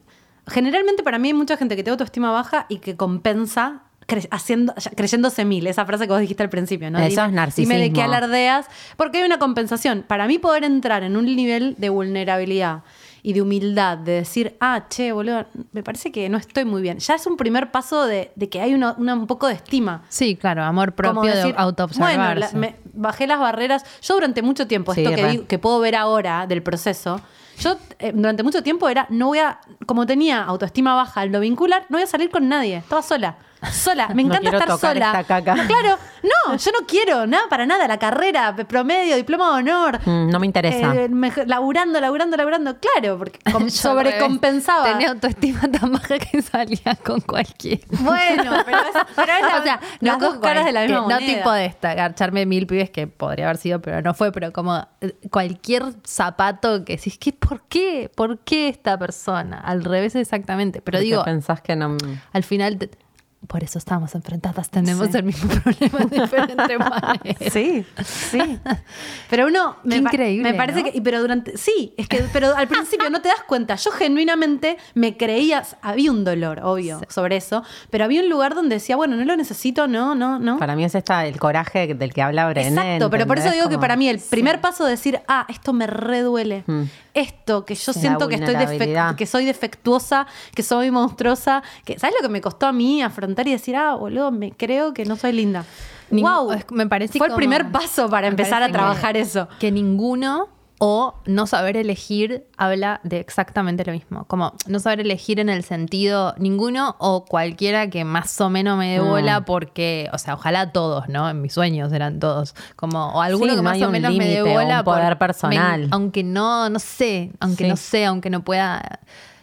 Generalmente, para mí, hay mucha gente que tiene autoestima baja y que compensa cre- haciendo, creyéndose mil. Esa frase que vos dijiste al principio, ¿no? Eso Dime- es narcisismo. Dime de qué alardeas. Porque hay una compensación. Para mí, poder entrar en un nivel de vulnerabilidad y de humildad, de decir, ah, che, boludo, me parece que no estoy muy bien. Ya es un primer paso de, de que hay una- un poco de estima. Sí, claro, amor propio decir, de autoobservarse. Bueno, la- me- bajé las barreras. Yo durante mucho tiempo, Sí, esto que, digo- que puedo ver ahora del proceso, yo eh, durante mucho tiempo era, no voy a, como tenía autoestima baja en lo vincular, no voy a salir con nadie. Estaba sola. Sola. Me [LAUGHS] No encanta quiero estar tocar sola. esta caca. No, [LAUGHS] claro, no, yo no quiero, nada, para nada. La carrera, promedio, diploma de honor. Mm, no me interesa. Eh, me- laburando, laburando, laburando. Claro, porque com- [LAUGHS] Yo al sobrecompensaba. Tenía autoestima tan baja que salía con cualquiera. Bueno, pero es, pero es la- o sea, las no dos con caras de la misma No moneda. tipo de esta, garcharme mil pibes que podría haber sido, pero no fue, pero como eh, cualquier zapato que decís, ¿qué, ¿por qué? ¿Por qué esta persona? Al revés exactamente. Pero ¿Por qué digo, pensás que no. al final, te- por eso estamos enfrentadas, tenemos Sí. el mismo [LAUGHS] problema de diferentes maneras. Sí, sí. Pero uno Qué me, increíble, me parece ¿no? que pero durante sí, es que pero al principio no te das cuenta. Yo genuinamente me creía, había un dolor, obvio, sobre eso, pero había un lugar donde decía, bueno, no lo necesito, no, no, no. Para mí es esta el coraje del que habla Brené. Exacto, pero por eso digo que para mí el primer paso de decir, ah, esto me reduele. Mm. Esto, que yo siento que estoy que soy defectuosa, que soy monstruosa, que ¿sabes lo que me costó a mí afrontar y decir, ah, boludo, me creo que no soy linda? Ning- wow, me parece fue el primer paso para empezar a que- trabajar eso. Que ninguno o no saber elegir habla de exactamente lo mismo. Como no saber elegir en el sentido ninguno o cualquiera que más o menos me dé Mm. bola porque, o sea, ojalá todos, ¿no? En mis sueños eran todos. Como, o alguno Sí, que no más o menos me dé bola. un poder por- personal. me- aunque no, no sé, aunque Sí. no sé, aunque no pueda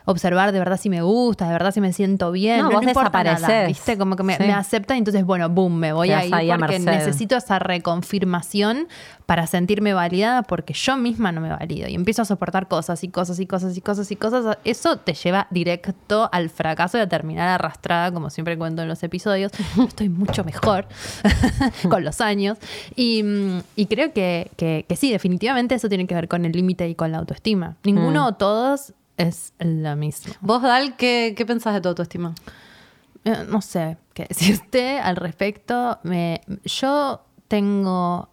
observar de verdad si me gusta, de verdad si me siento bien. No, No, vos no importa nada. ¿viste? Como que me, Sí. me acepta y entonces, bueno, boom, me voy a porque merced. necesito esa reconfirmación para sentirme validada porque yo misma no me valido y empiezo a soportar cosas y cosas y cosas y cosas y cosas. Eso te lleva directo al fracaso y a terminar arrastrada, como siempre cuento en los episodios. [LAUGHS] Estoy mucho mejor [LAUGHS] con los años y, mm, y creo que, que- que sí, definitivamente eso tiene que ver con el límite y con la autoestima. Ninguno o todos es lo mismo. Vos, Dal, ¿qué, qué pensás de tu autoestima? Eh, no sé qué decirte [LAUGHS] al respecto. Me, yo tengo...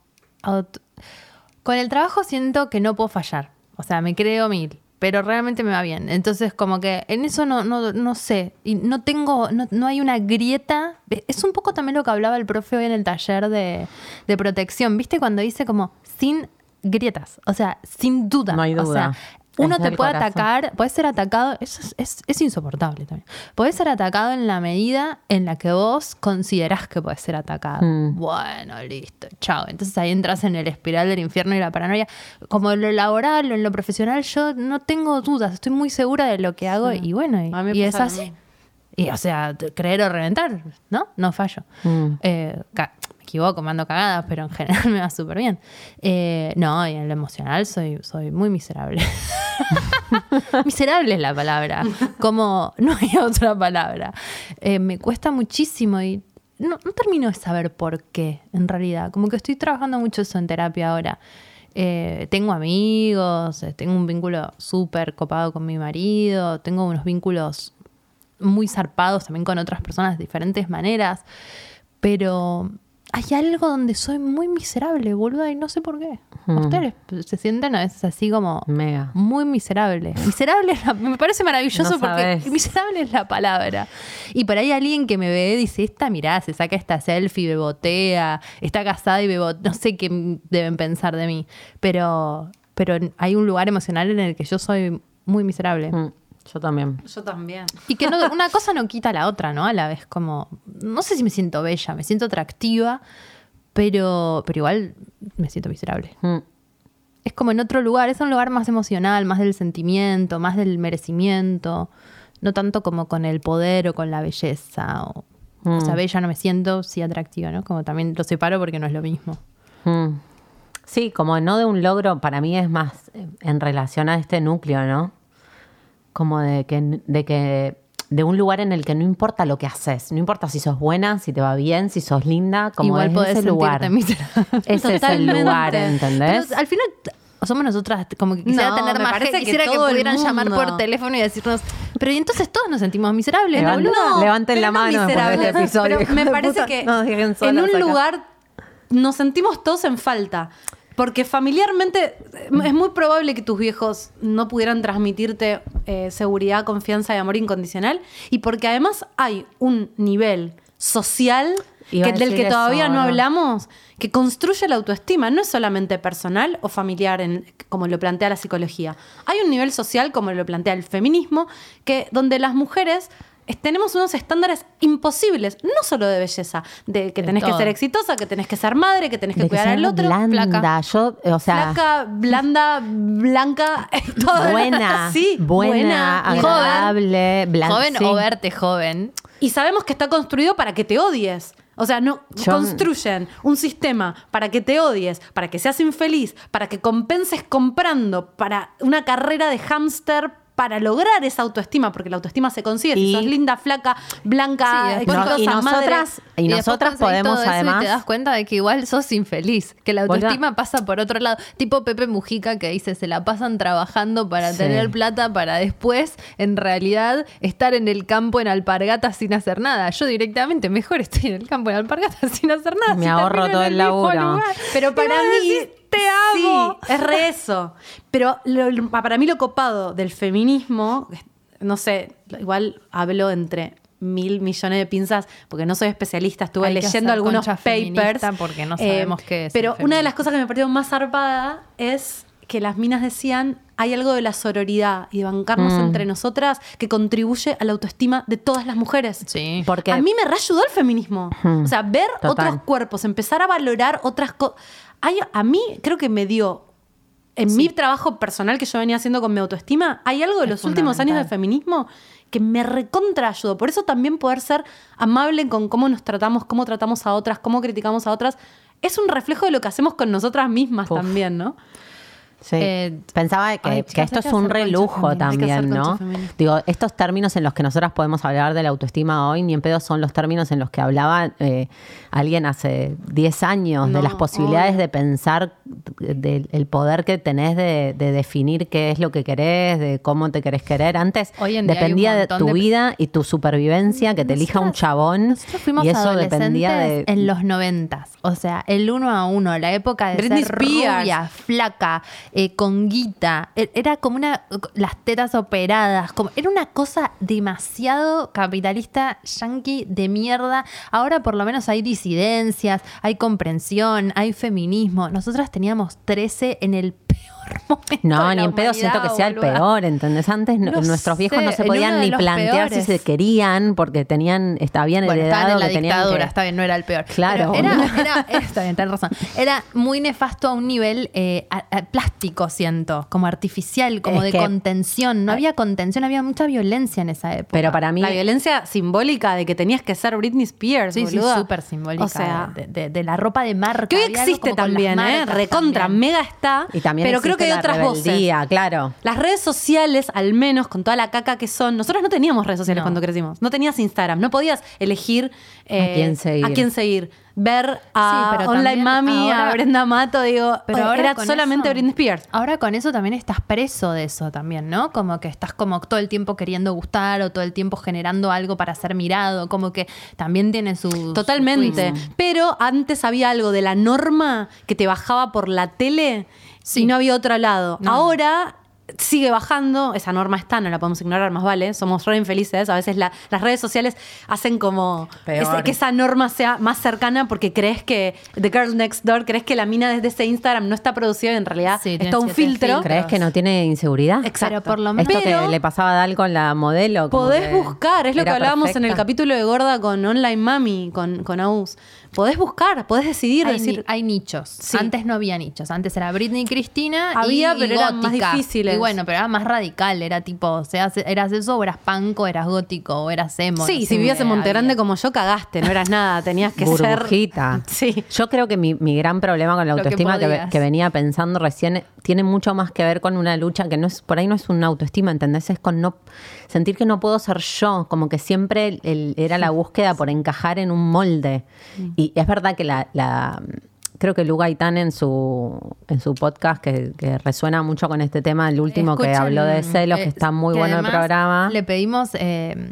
con el trabajo siento que no puedo fallar. O sea, me creo mil. Pero realmente me va bien. Entonces, como que en eso no, no, no sé. Y no tengo, no, no hay una grieta. Es un poco también lo que hablaba el profe hoy en el taller de, de protección. ¿Viste? Cuando dice como sin grietas. O sea, sin duda. No hay O duda. sea, uno te puede corazón. atacar, puede ser atacado, eso es, es- es insoportable también. Puede ser atacado en la medida en la que vos considerás que puede ser atacado. Mm. Bueno, listo, chao. Entonces ahí entras en el espiral del infierno y la paranoia. Como en lo laboral o en lo profesional, yo no tengo dudas, estoy muy segura de lo que hago y bueno, y, A mí me y es así. Y o sea, creer o reventar, ¿no? No fallo. Mm. Eh, equivoco, me ando cagadas, pero en general [LAUGHS] me va súper bien. Eh, no, y en lo emocional soy, soy muy miserable. [LAUGHS] miserable es la palabra. Como no hay otra palabra. Eh, me cuesta muchísimo y no, no termino de saber por qué, en realidad. Como que estoy trabajando mucho eso en terapia ahora. Eh, tengo amigos, eh, tengo un vínculo súper copado con mi marido, tengo unos vínculos muy zarpados también con otras personas de diferentes maneras, pero hay algo donde soy muy miserable, boluda, y no sé por qué. Mm. Ustedes se sienten a veces así como Mega. muy miserable. Miserable es la- me parece maravilloso No porque miserable es la palabra. Y por ahí alguien que me ve dice, esta mirá, se saca esta selfie, bebotea, está casada y bebotea, no sé qué deben pensar de mí, pero, pero hay un lugar emocional en el que yo soy muy miserable. Mm, Yo también. Yo también. Y que no- [LAUGHS] una cosa no quita la otra, ¿no? A la vez, como. No sé si me siento bella, me siento atractiva, pero, pero igual me siento miserable. Mm. Es como en otro lugar, es un lugar más emocional, más del sentimiento, más del merecimiento. no tanto como con el poder o con la belleza. O, o Mm. sea, bella no me siento, sí atractiva, ¿no? Como también lo separo porque no es lo mismo. Mm. Sí, como no de un logro, para mí es más eh, en relación a este núcleo, ¿no? Como de que, de que, de un lugar en el que no importa lo que haces, no importa si sos buena, si te va bien, si sos linda, como Igual podés ese lugar. [LAUGHS] Ese es el lugar, ¿entendés? Pero al final somos nosotras, como que quisiera No, tener me más parece que quisiera que, el pudieran llamar por teléfono y decirnos, pero y entonces todos nos sentimos miserables, ¿no, Levanten, Pero la no mano después de miserable. este episodio. Pero me parece que No en un acá. lugar nos sentimos todos en falta. Porque familiarmente eh, es muy probable que tus viejos no pudieran transmitirte eh, seguridad, confianza y amor incondicional. Y porque además hay un nivel social que- del que todavía eso, no ¿no? hablamos, que construye la autoestima. No es solamente personal o familiar, en- como lo plantea la psicología. Hay un nivel social, como lo plantea el feminismo, que donde las mujeres es- tenemos unos estándares imposibles, no solo de belleza, de que De tenés que ser exitosa, que tenés que ser madre, que tenés que De cuidar sea al otro. blanda. Flaca. Yo, o sea, blanda, blanca, [LAUGHS] todo. buena, sí, buena, agradable, blanca. Joven sí. o verte joven. Y sabemos que está construido para que te odies. O sea, no Yo- construyen un sistema para que te odies, para que seas infeliz, para que compenses comprando, para una carrera de hámster para lograr esa autoestima, porque la autoestima se consigue si Y- sos linda, flaca, blanca, Sí, después exitosa, y madre. nosotras, y después nosotras conseguís podemos además. Y te das cuenta de que igual sos infeliz, que la autoestima pasa por otro lado. Tipo Pepe Mujica que dice, se la pasan trabajando para Sí. tener plata para después, en realidad, estar en el campo en alpargatas sin hacer nada. Yo directamente, mejor estoy en el campo en alpargatas [LAUGHS] sin hacer nada. Me si ahorro todo el laburo. lugar. Pero para Y mí. decís, te amo. Sí, es re eso. Pero lo- para mí lo copado del feminismo, no sé, igual hablo entre mil millones de pinzas, porque no soy especialista, estuve Hay leyendo algunos papers. porque no sabemos qué es Pero una de las cosas que me pareció más zarpada es que las minas decían hay algo de la sororidad y de bancarnos Mm. entre nosotras que contribuye a la autoestima de todas las mujeres. Sí. Porque A mí me reayudó el feminismo. Hmm. O sea, ver Total. otros cuerpos, empezar a valorar otras cosas. A mí creo que me dio, en mi trabajo personal que yo venía haciendo con mi autoestima, hay algo de Es los últimos años del feminismo que me recontra ayudó. Por eso también poder ser amable con cómo nos tratamos, cómo tratamos a otras, cómo criticamos a otras, es un reflejo de lo que hacemos con nosotras mismas Uf. también, ¿no? Sí. Eh, Pensaba que, ay, que chicas, esto es un relujo también, ¿no? Digo, estos términos en los que nosotras podemos hablar de la autoestima hoy, ni en pedo son los términos en los que hablaba eh, alguien hace 10 años, de las posibilidades de pensar, del el poder que tenés de, de definir qué es lo que querés, de cómo te querés querer. Antes Hoy en día hay un dependía de tu de- vida y tu supervivencia, que te elija un chabón. Nosotros fuimos y eso adolescentes dependía de... en los noventas. O sea, el uno a uno, la época de Britney ser Spears. rubia, flaca, eh, con guita. E- Era como una... Las tetas operadas. Como, era una cosa demasiado capitalista, yankee, de mierda. Ahora por lo menos hay disidencias, hay comprensión, hay feminismo. Nosotras teníamos 13 en el momento No, de ni la en pedo siento que sea el boluda. peor, ¿entendés? Antes no- nuestros viejos sé, no se podían ni plantear si se querían porque tenían, está bien Bueno, heredado estaban en la que dictadura, que- está bien, no era el peor. Claro. Pero Era, [LAUGHS] era, era- está bien, tenés razón. Era muy nefasto a un nivel eh, a- a- plástico, siento, como artificial, como Es de que- contención. No había contención, había mucha violencia en esa época. Pero para mí, La violencia simbólica de que tenías que ser Britney Spears, Sí, sí, boluda. súper simbólica. O sea, de, de- de la ropa de marca. que hoy existe también, ¿eh? Recontra, también. mega está. y también pero creo que hay otras voces. rebeldía, claro. Las redes sociales, al menos con toda la caca que son, nosotros no teníamos redes sociales No. cuando crecimos. No tenías Instagram, no podías elegir eh, A quién seguir. a quién seguir. Ver a Sí, Online Mami, ahora- a Brenda Mato, digo, Pero eh, ahora era solamente eso- Britney Spears. Ahora con eso también estás preso de eso también, ¿no? Como que estás como todo el tiempo queriendo gustar o todo el tiempo generando algo para ser mirado, como que también tiene su... Totalmente. su. Pero antes había algo de la norma que te bajaba por la tele Sí. y no había otro lado. No. Ahora sigue bajando, esa norma está, no la podemos ignorar, más vale, somos re infelices, a veces la- las redes sociales hacen como ese- que esa norma sea más cercana porque crees que The Girl Next Door, crees que la mina desde ese Instagram no está producida y en realidad Sí, es tiene todo un filtro. filtros. ¿Crees que no tiene inseguridad? Exacto. Pero por lo menos- Esto Pero- que le pasaba a Dal con la modelo. Podés buscar, es lo que hablábamos en el capítulo de Gorda con Online Mami, con, con Aus. Podés buscar, podés decidir, Hay, decir, ni- hay nichos. Sí. Antes no había nichos. Antes era Britney y Cristina. Había, y, pero y eran más difíciles. y bueno, pero era más radical, era tipo, o sea, eras eso o eras panco, eras gótico, o eras emo. Sí, no si vivías en Montegrande como yo, cagaste, no eras nada, tenías que Burbujita. ser... [LAUGHS] Sí. Yo creo que mi, mi gran problema con la que autoestima que, ve- podías. que venía pensando recién tiene mucho más que ver con una lucha que no es, por ahí no es una autoestima, ¿entendés? Es con no sentir que no puedo ser yo, como que siempre el- el- era la búsqueda por encajar en un molde. Mm. Y es verdad que la, la- creo que Lu Gaitán en su, en su podcast, que, que resuena mucho con este tema, el último que habló de celos, que está muy bueno el programa. Le pedimos eh,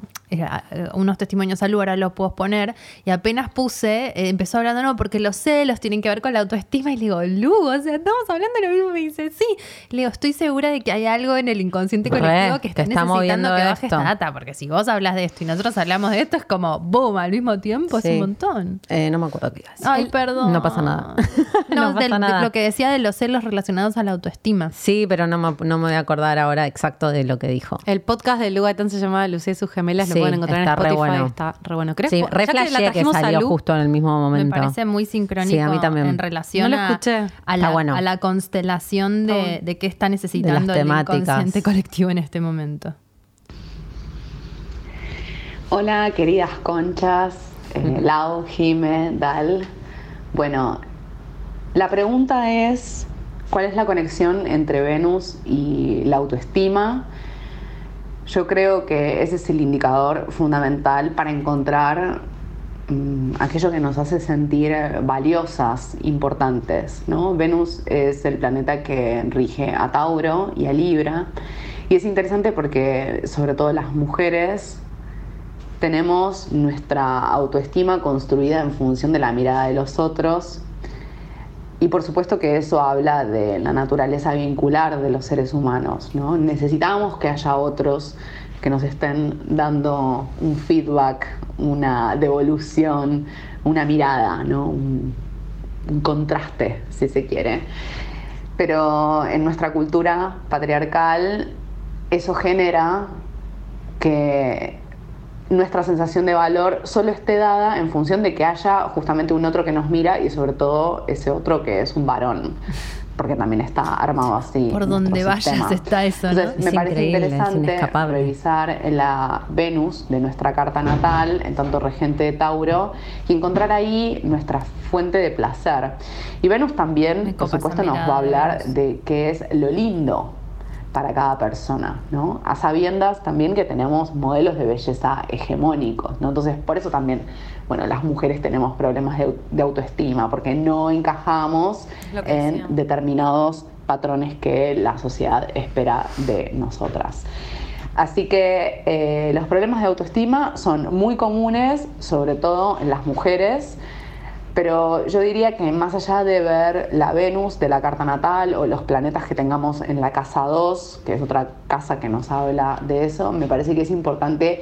unos testimonios a Lu, ahora los puedo poner, y apenas puse, eh, empezó hablando, no, porque los celos tienen que ver con la autoestima, y le digo, Lu, o sea, estamos hablando de lo mismo, y me dice, sí. Le digo, estoy segura de que hay algo en el inconsciente colectivo que que está, está necesitando que baje esto. esta data, porque si vos hablas de esto y nosotros hablamos de esto, es como, boom, al mismo tiempo, es un montón. Eh, no me acuerdo qué iba a decir. Ay, perdón. No pasa nada. [LAUGHS] No, No pasa del- de nada. lo que decía de los celos relacionados a la autoestima. Sí, pero no me, no me voy a acordar ahora exacto de lo que dijo. El podcast de Lugatán se llamaba Lucía y sus gemelas, Sí, pueden encontrar en está re Spotify, bueno. está re bueno. Creo Sí, que re ya que la flasheé que trajimos a salió Lu, justo en el mismo momento. Me parece muy sincrónico Sí, a mí también. en relación No lo a- escuché. A, Está la, bueno. a la constelación de, de qué está necesitando el inconsciente colectivo en este momento. Hola, queridas conchas, eh, Lau, Jime, Dal. Bueno, la pregunta es, ¿cuál es la conexión entre Venus y la autoestima? Yo creo que ese es el indicador fundamental para encontrar mm, aquello que nos hace sentir valiosas, importantes. Venus es el planeta que rige a Tauro y a Libra. Y es interesante porque sobre todo las mujeres tenemos nuestra autoestima construida en función de la mirada de los otros y por supuesto que eso habla de la naturaleza vincular de los seres humanos. ¿no? Necesitamos que haya otros que nos estén dando un feedback, una devolución, una mirada, ¿no? un, un contraste, si se quiere. Pero en nuestra cultura patriarcal eso genera que nuestra sensación de valor solo esté dada en función de que haya justamente un otro que nos mira y sobre todo ese otro que es un varón, porque también está armado así. Por donde vayas está eso, ¿no? Entonces, me Es parece increíble, es interesante revisar la Venus de nuestra carta natal, en tanto regente de Tauro, y encontrar ahí nuestra fuente de placer. Y Venus Me también, por supuesto, nos va a hablar de qué es lo lindo para cada persona, ¿no? A sabiendas también que tenemos modelos de belleza hegemónicos, ¿no? Entonces, por eso también, bueno, las mujeres tenemos problemas de, de autoestima, porque no encajamos decía. en determinados patrones que la sociedad espera de nosotras. Así que eh, los problemas de autoestima son muy comunes, sobre todo en las mujeres, pero yo diría que más allá de ver la Venus de la carta natal o los planetas que tengamos en la casa 2, que es otra casa que nos habla de eso, me parece que es importante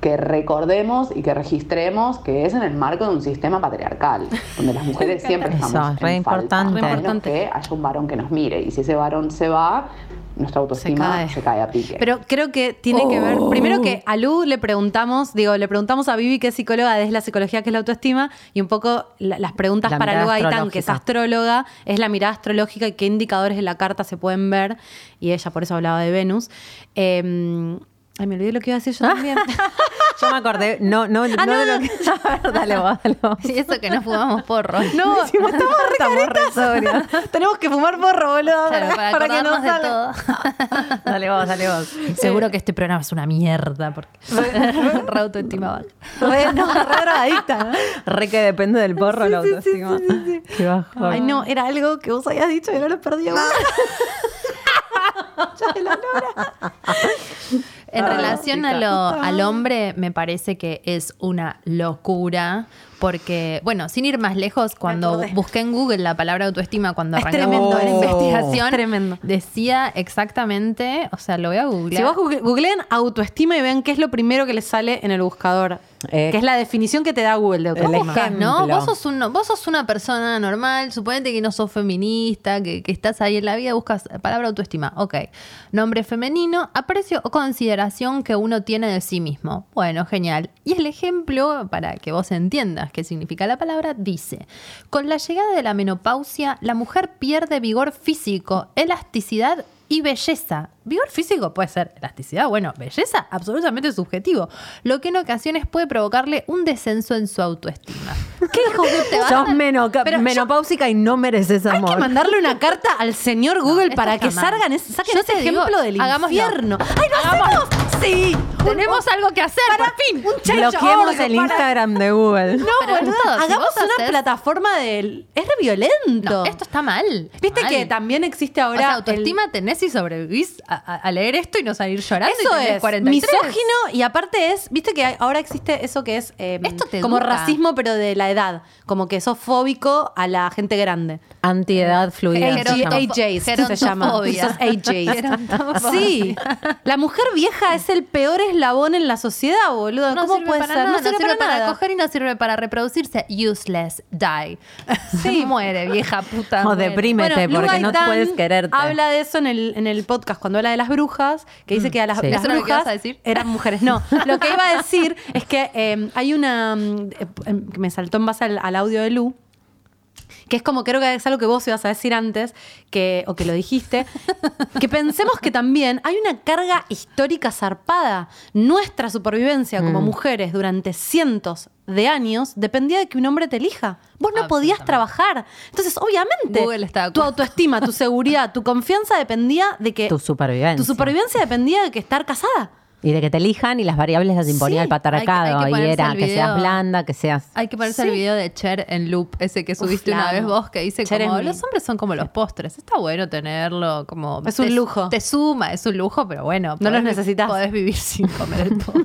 que recordemos y que registremos que es en el marco de un sistema patriarcal, donde las mujeres [LAUGHS] siempre Eso, estamos es re en falta, importante. a Re menos importante. que haya un varón que nos mire y si ese varón se va, nuestra autoestima cae. se cae, a pique. Pero creo que tiene que ver, primero que a Lu le preguntamos, digo, le preguntamos a Vivi, que es psicóloga, desde la psicología, que es la autoestima, y un poco la- las preguntas La para Lu Gaitán, que es astróloga, es la mirada astrológica y qué indicadores de la carta se pueden ver, y ella por eso hablaba de Venus. Eh, ay, me olvidé lo que iba a decir yo también. [LAUGHS] Yo me acordé, no, no, Ah, no, no, de lo no. que. [LAUGHS] A ver, dale vos, dale vos. Y eso que no fumamos porro. no, [LAUGHS] estamos re Estamos re sobrios. Tenemos que fumar porro, boludo, Claro, para, para que de salga. todo. Dale vos, dale vos. Seguro que este programa es una mierda porque re autoestima baja. Re, no, re drogadicta, ¿no? Re que depende del porro la autoestima. Qué bajo. Ay, no, era algo que vos habías dicho y no lo perdí. Ya de la lora. En relación a lo- al hombre, me parece que es una locura. Porque, bueno, sin ir más lejos, cuando busqué en Google la palabra autoestima, cuando Es arrancamos tremendo la investigación, Es tremendo. decía exactamente, o sea, lo voy a googlear. Si vos google- googleen autoestima y vean qué es lo primero que les sale en el buscador, Eh, que es la definición que te da Google de autoestima. buscas, ¿no? Vos sos, un- vos sos una persona normal, suponete que no sos feminista, que, que estás ahí en la vida, buscas palabra autoestima. Ok. Nombre femenino, aprecio o consideración que uno tiene de sí mismo. Bueno, genial. Y el ejemplo, para que vos entiendas qué significa la palabra, dice, con la llegada de la menopausia, la mujer pierde vigor físico, elasticidad y belleza. Vigor físico puede ser elasticidad, bueno, belleza absolutamente subjetivo, lo que en ocasiones puede provocarle un descenso en su autoestima. ¿Qué hijo Te vas Sos a- meno- Pero yo- menopáusica y no mereces Hay amor. que mandarle una carta al señor Google para que salgan ese, saquen ese digo, ejemplo del infierno. ¡Ay, no Hagámoslo. hacemos! Sí. Tenemos algo que hacer, por fin. Un Bloqueemos el para- Instagram de [LAUGHS] Google. No, boludo, hagamos una haces- plataforma del... Es re violento. No, esto está mal. Viste mal. que también existe O ahora... el- autoestima tenés y sobrevivís a, a- a leer esto y no salir llorando. y Eso es 43. misógino y aparte es, viste que hay- ahora existe eso que es eh, Esto te como educa. racismo pero de la edad, como que sos fóbico a la gente grande. Antiedad fluida. AJs se llama. AJs. Sí. La mujer vieja es el peor eslabón en la sociedad, boludo. No ¿Cómo sirve puede para ser? nada, no sirve, para, nada. coger y no sirve para reproducirse. Useless, die. Sí, muere, vieja puta. O deprímete porque no puedes quererte. Habla de eso en el, en el podcast cuando habla de las brujas, que dice que a las, sí. las ¿Eso era lo que brujas ibas a decir? eran mujeres. No, lo que iba a decir es que eh, hay una. mm, eh, que me saltó en base al, al audio de Lu. Que es como, creo que es algo que vos ibas a decir antes, que, o que lo dijiste, [LAUGHS] que pensemos que también hay una carga histórica zarpada. Nuestra supervivencia como mujeres durante cientos de años dependía de que un hombre te elija. Vos no podías trabajar. Entonces, obviamente, tu autoestima, tu seguridad, tu confianza dependía de que... Tu supervivencia. Tu supervivencia dependía de que estar casada. Y de que te elijan y las variables las imponía Sí, el patriarcado. hay que- hay que y era que seas blanda, que seas. Hay que ponerse Sí. el video de Cher en loop, ese que subiste la una vez vos, que dice Cher como los hombres son como los postres. Está bueno tenerlo, como Es un te- lujo. Te suma, es un lujo, pero bueno. No los podés necesitas. Podés vivir [LAUGHS] sin comer el postre.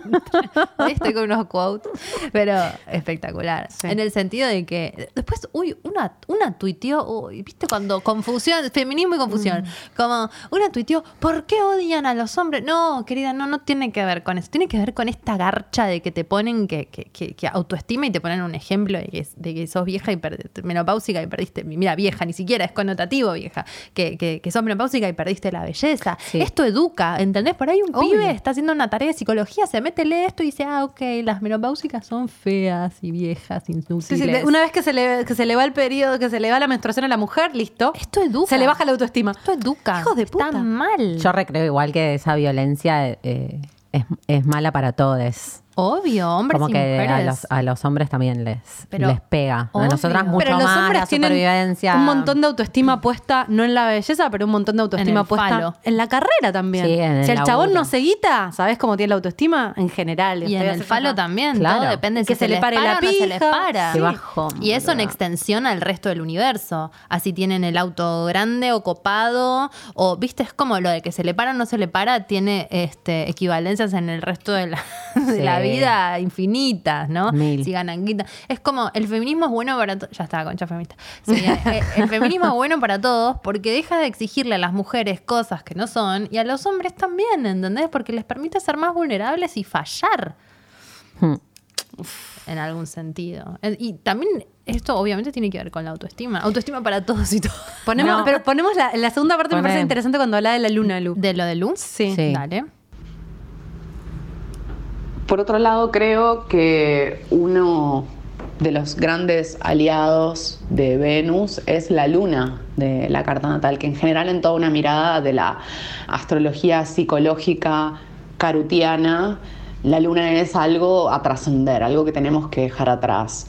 Ahí estoy con unos quotes, pero espectacular. En el sentido de que después, uy, una, una tuiteó, uy, viste cuando confusión, feminismo y confusión, Mm. como una tuiteó, ¿por qué odian a los hombres? No, querida, no, no tiene que ver con eso, tiene que ver con esta garcha de que te ponen que, que, que- que autoestima y te ponen un ejemplo de que, de que sos vieja y perdiste, menopáusica y perdiste, mira, vieja, ni siquiera es connotativo vieja, que, que, que sos menopáusica y perdiste la belleza. Sí. Esto educa, ¿entendés? Por ahí un Obvio. pibe está haciendo una tarea de psicología, se mete, lee esto y dice, ah, ok, las menopáusicas son feas y viejas, inútiles. Sí, sí, de- una vez que se, le, que se le va el periodo, que se le va la menstruación a la mujer, listo. Esto educa. Se le baja la autoestima. Esto educa. Hijos de puta. Está mal. Yo recreo igual que esa violencia eh, es, es mala para todos. Obvio, hombres Como y que mujeres. a los, a los hombres también les, Pero, les pega. obvio. A nosotras mucho pero los más hombres la tienen supervivencia. un montón de autoestima puesta, no en la belleza, pero un montón de autoestima puesta falo. en la carrera también. Sí, en el si el chabón no se guita, ¿sabes cómo tiene la autoestima? En general. Y en el falo también, Claro. todo depende Que si se le les pare para la o no se les pija. para. Sí. bajón, Y eso en extensión al resto del universo. Así tienen el auto grande o copado, o viste, es como lo de que se le para o no se le para, tiene este, equivalencias en el resto de la, [LAUGHS] de Sí. la vida infinitas, ¿no? Mil. Si ganan guita. Es como, el feminismo es bueno para todos. Ya está, concha feminista. Sí, eh, el feminismo es bueno para todos porque deja de exigirle a las mujeres cosas que no son y a los hombres también, ¿entendés? Porque les permite ser más vulnerables y fallar Hmm. en algún sentido. Eh, Y también esto obviamente tiene que ver con la autoestima. Autoestima para todos y. Ponemos, No. pero ponemos la, la segunda parte, me Poné. parece interesante cuando habla de la luna, Lu. ¿De lo de Luz? Sí. Sí. Dale. Por otro lado, creo que uno de los grandes aliados de Venus es la luna de la carta natal, que en general en toda una mirada de la astrología psicológica carutiana, la luna es algo a trascender, algo que tenemos que dejar atrás.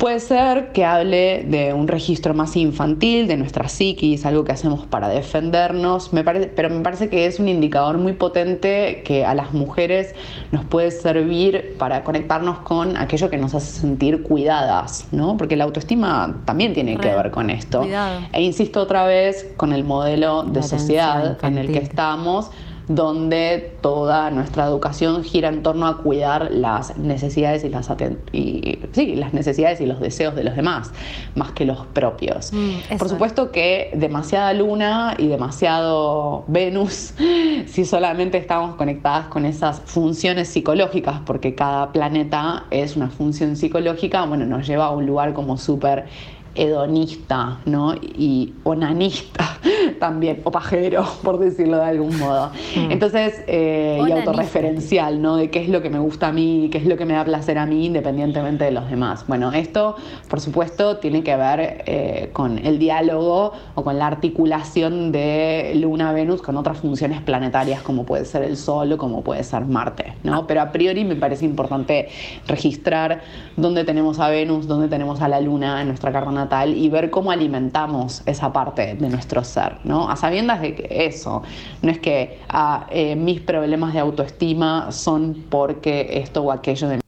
Puede ser que hable de un registro más infantil, de nuestra psiquis, algo que hacemos para defendernos, me parece, pero me parece que es un indicador muy potente que a las mujeres nos puede servir para conectarnos con aquello que nos hace sentir cuidadas, ¿no? Porque la autoestima también tiene que ver con esto. cuidado. E insisto otra vez con el modelo de La sociedad en el que estamos, donde toda nuestra educación gira en torno a cuidar las necesidades y las aten- y, sí, las necesidades y los deseos de los demás, más que los propios. Mm, Por es. supuesto que demasiada luna y demasiado Venus, [LAUGHS] si solamente estamos conectadas con esas funciones psicológicas, porque cada planeta es una función psicológica, bueno, nos lleva a un lugar como súper hedonista, ¿no? Y onanista [LAUGHS] también, o pajero, [LAUGHS] por decirlo de algún modo. Entonces, eh, y autorreferencial, ¿no? De qué es lo que me gusta a mí, qué es lo que me da placer a mí, independientemente de los demás. Bueno, esto, por supuesto, tiene que ver eh, con el diálogo o con la articulación de Luna-Venus con otras funciones planetarias, como puede ser el Sol o como puede ser Marte, ¿no? Pero a priori me parece importante registrar dónde tenemos a Venus, dónde tenemos a la Luna en nuestra carta natal y ver cómo alimentamos esa parte de nuestro ser, ¿no? A sabiendas de que eso, no es que ah, eh, mis problemas de autoestima son porque esto o aquello de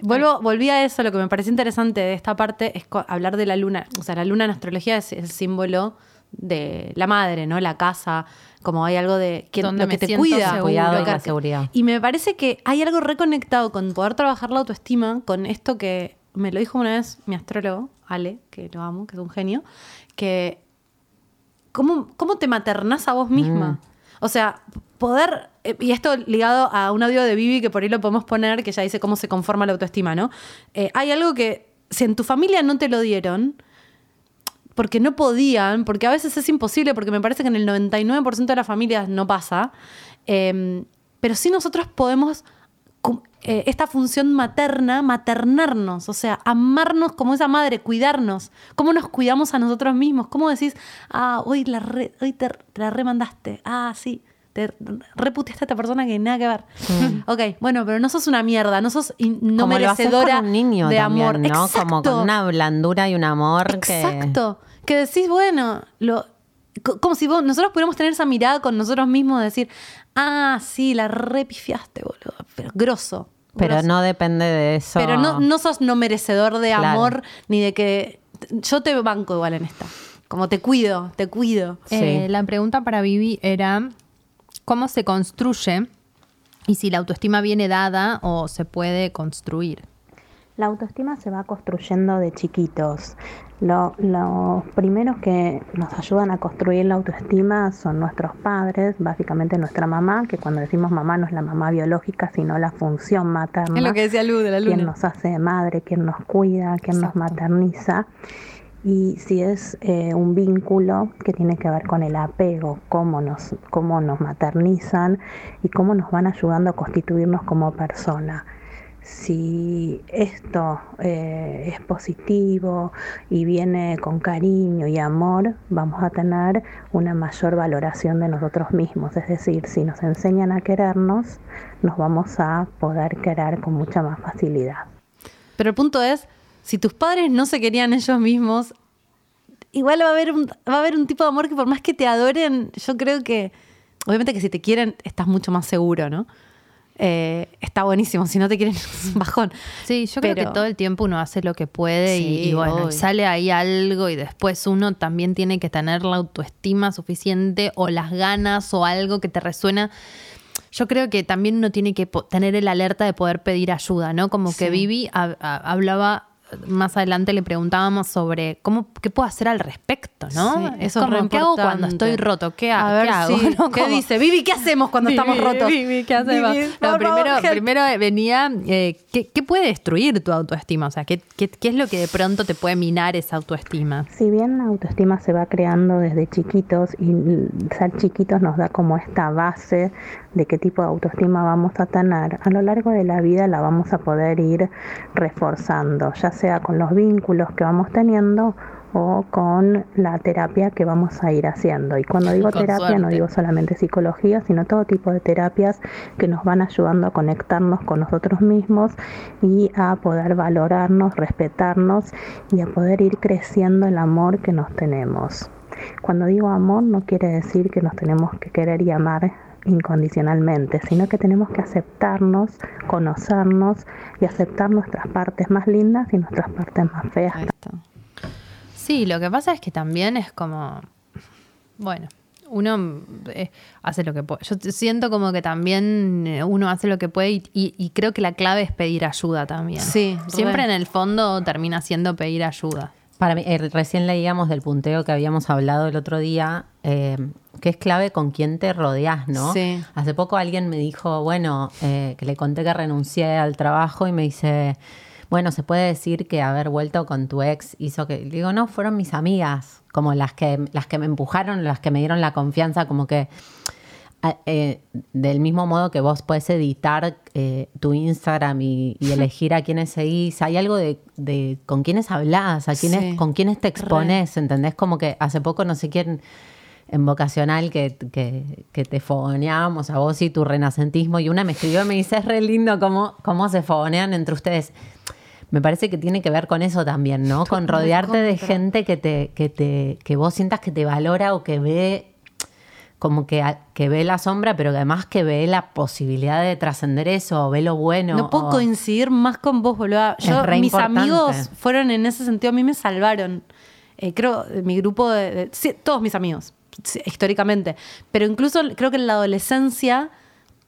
Vuelvo, volví a eso, lo que me pareció interesante de esta parte es hablar de la luna. O sea, la luna en astrología es el símbolo de la madre, ¿no? La casa, como hay algo de que, Donde lo que me te cuida. seguro. Cuidado y la seguridad. Y me parece que hay algo reconectado con poder trabajar la autoestima, con esto que me lo dijo una vez mi astrólogo, Ale, que lo amo, que es un genio, que ¿cómo, cómo te maternás a vos misma? O sea, poder, eh, y esto ligado a un audio de Vivi que por ahí lo podemos poner, que ya dice cómo se conforma la autoestima, ¿no? Eh, hay algo que si en tu familia no te lo dieron, porque no podían, porque a veces es imposible, porque me parece que en el 99% de las familias no pasa, eh, pero sí nosotros podemos, eh, esta función materna, maternarnos, o sea, amarnos como esa madre, cuidarnos, cómo nos cuidamos a nosotros mismos, cómo decís, ah, hoy, la re- hoy te, te la remandaste, ah, sí. Te reputeaste a esta persona que nada que ver. Ok, bueno, pero no sos una mierda, no sos in- no como merecedora con un niño de también, amor. ¿no? Como con una blandura y un amor que... Exacto. Que decís, bueno, lo, co- como si vos- nosotros pudiéramos tener esa mirada con nosotros mismos de decir, ah, sí, la repifiaste, boludo. Pero grosso. Pero grosso. no depende de eso. Pero no, no sos no merecedor de Claro. amor ni de que. Yo te banco igual en esta. Como te cuido, te cuido. Sí. Eh, la pregunta para Vivi era cómo se construye y si la autoestima viene dada o se puede construir. La autoestima se va construyendo de chiquitos. Lo- los primeros que nos ayudan a construir la autoestima son nuestros padres, básicamente nuestra mamá, que cuando decimos mamá no es la mamá biológica, sino la función materna. Es lo que decía Lu de la quien luna. nos hace de madre, quien nos cuida, quien nos materniza. Y si es eh, un vínculo que tiene que ver con el apego, cómo nos, cómo nos maternizan y cómo nos van ayudando a constituirnos como persona. Si esto eh, es positivo y viene con cariño y amor, vamos a tener una mayor valoración de nosotros mismos. Es decir, si nos enseñan a querernos, nos vamos a poder querer con mucha más facilidad. Pero el punto es, si tus padres no se querían ellos mismos, igual va a haber un, va a haber un tipo de amor que por más que te adoren, yo creo que, obviamente que si te quieren, estás mucho más seguro, ¿no? Eh, está buenísimo, si no te quieren, [LAUGHS] es un bajón. Sí, yo creo que todo el tiempo uno hace lo que puede y- Sí, y, bueno, y sale ahí algo y después uno también tiene que tener la autoestima suficiente o las ganas o algo que te resuena. Yo creo que también uno tiene que tener el alerta de poder pedir ayuda, ¿no? Como que. Vivi hab- hab- hablaba más adelante le preguntábamos sobre cómo qué puedo hacer al respecto, ¿no? Sí, es eso es como qué hago cuando estoy roto, qué, ha- A ver, qué hago, sí. [LAUGHS] ¿no? ¿Qué dice? Vivi, ¿qué hacemos cuando estamos rotos? Vivi, ¿qué hacemos? Vivi, No, primero, primero venía, eh, ¿qué, qué puede destruir tu autoestima? O sea, ¿qué, qué, qué es lo que de pronto te puede minar esa autoestima? Si bien la autoestima se va creando desde chiquitos y ser chiquitos nos da como esta base de qué tipo de autoestima vamos a tener, a lo largo de la vida la vamos a poder ir reforzando, ya sea con los vínculos que vamos teniendo o con la terapia que vamos a ir haciendo. Y cuando digo Con terapia no digo solamente psicología, sino todo tipo de terapias que nos van ayudando a conectarnos con nosotros mismos y a poder valorarnos, respetarnos y a poder ir creciendo el amor que nos tenemos. Cuando digo amor no quiere decir que nos tenemos que querer y amar incondicionalmente, sino que tenemos que aceptarnos, conocernos y aceptar nuestras partes más lindas y nuestras partes más feas. Sí, lo que pasa es que también es como, bueno, uno eh, hace lo que puede. Yo siento como que también eh, uno hace lo que puede y, y- y creo que la clave es pedir ayuda también. Sí, Siempre re. en el fondo termina siendo pedir ayuda. Para mí, eh, recién leíamos del punteo que habíamos hablado el otro día, eh, que es clave con quién te rodeas, ¿no? Sí. Hace poco alguien me dijo, bueno, eh, que le conté que renuncié al trabajo y me dice, bueno, se puede decir que haber vuelto con tu ex hizo que, digo, no, fueron mis amigas, como las que, las que me empujaron, las que me dieron la confianza, como que eh, del mismo modo que vos puedes editar eh, tu Instagram y, y elegir a quiénes seguís, hay algo de, de con quiénes hablas, a quiénes, Sí, con quiénes te expones, ¿entendés? Como que hace poco no sé quién en vocacional que, que, que te fogoneábamos a vos y tu renacentismo y una me escribió y me dice, es re lindo cómo, cómo se fogonean entre ustedes. Me parece que tiene que ver con eso también, ¿no? Con rodearte de gente que te, que te, que vos sientas que te valora o que ve como que, que ve la sombra, pero que además que ve la posibilidad de trascender eso, o ve lo bueno. No puedo o- coincidir más con vos, boludo. Yo, mis importante. amigos fueron en ese sentido, a mí me salvaron. Eh, creo, mi grupo de, de- sí, todos mis amigos, históricamente. Pero incluso creo que en la adolescencia